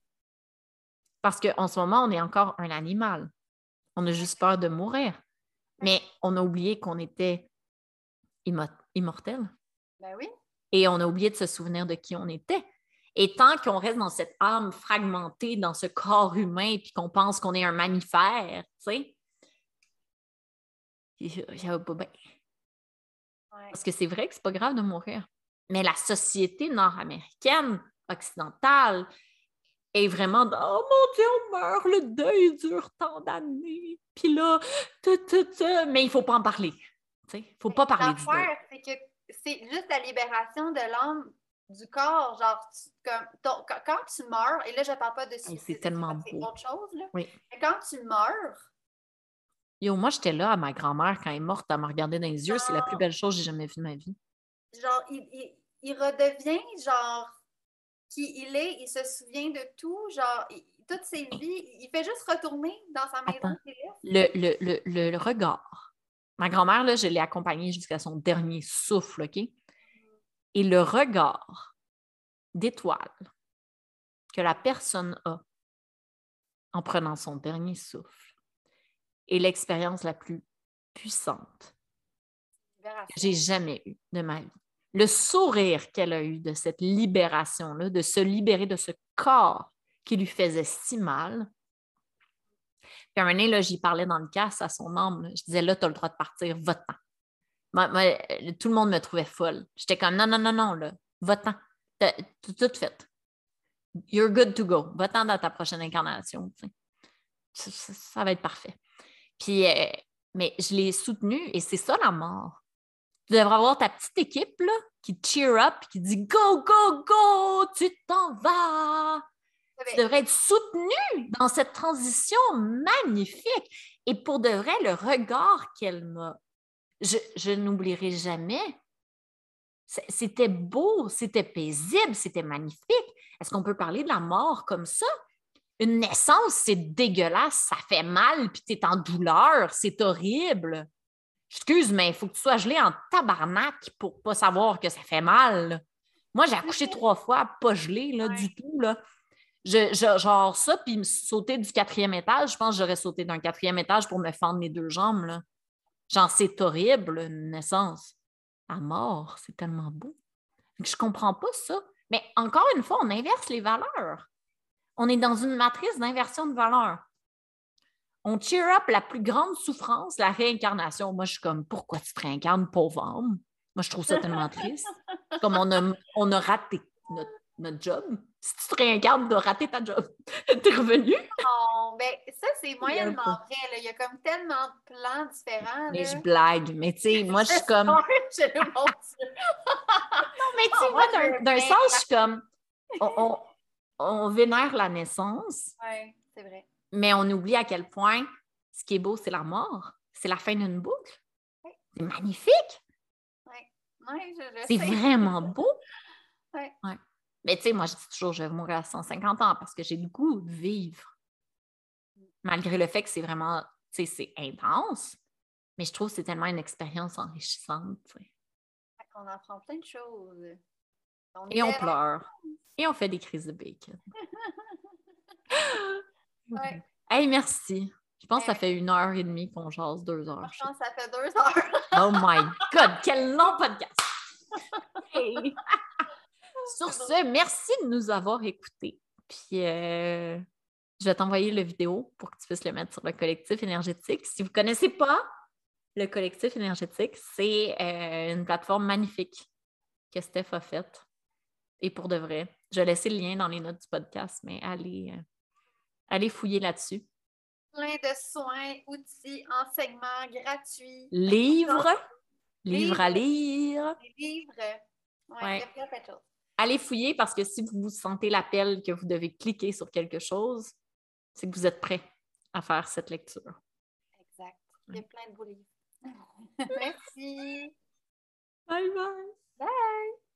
Parce qu'en ce moment, on est encore un animal. On a juste peur de mourir. Mais on a oublié qu'on était immortel. Ben oui. Et on a oublié de se souvenir de qui on était. Et tant qu'on reste dans cette âme fragmentée, dans ce corps humain, puis qu'on pense qu'on est un mammifère, tu sais, ça pas bien. Parce que c'est vrai que c'est pas grave de mourir. Mais la société nord-américaine, occidentale, est vraiment dans Oh mon Dieu, on meurt, le deuil dure tant d'années. Puis là, mais il faut pas en parler. Il ne faut pas parler c'est que c'est juste la libération de l'âme du corps. Genre, comme, quand tu meurs, et là, je ne parle pas de suicide, c'est tellement beau. C'est autre chose. Là. Oui. Mais quand tu meurs, Yo, moi, j'étais là à ma grand-mère quand elle est morte, elle m'a regardé dans les yeux. C'est la plus belle chose que j'ai jamais vue de ma vie. Genre, il, il, il redevient, genre, qui il est, il se souvient de tout, genre, toutes ses vies, il fait juste retourner dans sa maison. Le, le, le, le, regard. Ma grand-mère, là, je l'ai accompagnée jusqu'à son dernier souffle, OK? Et le regard d'étoile que la personne a en prenant son dernier souffle est l'expérience la plus puissante que j'ai jamais eue de ma vie le sourire qu'elle a eu de cette libération-là, de se libérer de ce corps qui lui faisait si mal. Puis un moment j'y parlais dans le casse à son âme. Je disais, là, tu as le droit de partir, va-t'en. Tout le monde me trouvait folle. J'étais comme, non, non, non, non, là, va-t'en. Tout, tout fait. You're good to go. Va-t'en dans ta prochaine incarnation. Ça, va être parfait. Puis, euh, mais je l'ai soutenu et c'est ça la mort. Tu devrais avoir ta petite équipe là, qui cheer up, qui dit Go, go, go, tu t'en vas. Tu devrais être soutenu dans cette transition magnifique. Et pour de vrai, le regard qu'elle m'a, je, je n'oublierai jamais. C'était beau, c'était paisible, c'était magnifique. Est-ce qu'on peut parler de la mort comme ça? Une naissance, c'est dégueulasse, ça fait mal, puis tu es en douleur, c'est horrible. Excuse, mais il faut que tu sois gelé en tabarnak pour pas savoir que ça fait mal. Moi, j'ai accouché trois fois, pas gelé là, du tout. Là. Je, genre ça, puis sauter du quatrième étage, je pense que j'aurais sauté d'un quatrième étage pour me fendre les deux jambes. Là. Genre, c'est horrible, une naissance. À mort, c'est tellement beau. Je comprends pas ça. Mais encore une fois, on inverse les valeurs. On est dans une matrice d'inversion de valeurs on cheer up la plus grande souffrance, la réincarnation. Moi, je suis comme, pourquoi tu te réincarnes, pauvre homme? Moi, je trouve ça tellement triste. (laughs) Comme on a, on a raté notre, job. Si tu te réincarnes, tu as raté ta job. (laughs) T'es revenu? Non, ben ça, c'est moyennement vrai. Il y a comme tellement de plans différents. Mais je blague. Mais tu sais, (laughs) moi, je suis comme. (laughs) non, mais tu sais, moi, d'un sens, je suis comme. On, on, on vénère la naissance. Oui, c'est vrai mais on oublie à quel point ce qui est beau, c'est la mort. C'est la fin d'une boucle. C'est magnifique. Oui. c'est vraiment beau. Ouais. Mais tu sais, moi, je dis toujours, je vais mourir à 150 ans parce que j'ai le goût de vivre. Malgré le fait que c'est vraiment, tu sais, c'est intense, mais je trouve que c'est tellement une expérience enrichissante. On apprend plein de choses. Et on pleure. Et on fait des crises de bacon. (laughs) Ouais. Hey, merci. Je pense que ça fait une heure et demie qu'on jase deux heures. Je pense que ça fait deux heures. oh my God, quel long podcast! (laughs) Sur ce, merci de nous avoir écoutés. Puis, euh, je vais t'envoyer la vidéo pour que tu puisses le mettre sur le collectif énergétique. Si vous ne connaissez pas le collectif énergétique, c'est euh, une plateforme magnifique que Steph a faite. Et pour de vrai, je vais laisser le lien dans les notes du podcast, mais allez, euh, Allez fouiller là-dessus. Plein de soins, outils, enseignements gratuits. Livres. Livres à lire. Livres. Ouais, allez fouiller parce que si vous sentez l'appel que vous devez cliquer sur quelque chose, c'est que vous êtes prêt à faire cette lecture. Exact. Il y a plein de beaux livres. (laughs) Merci. Bye bye. Bye.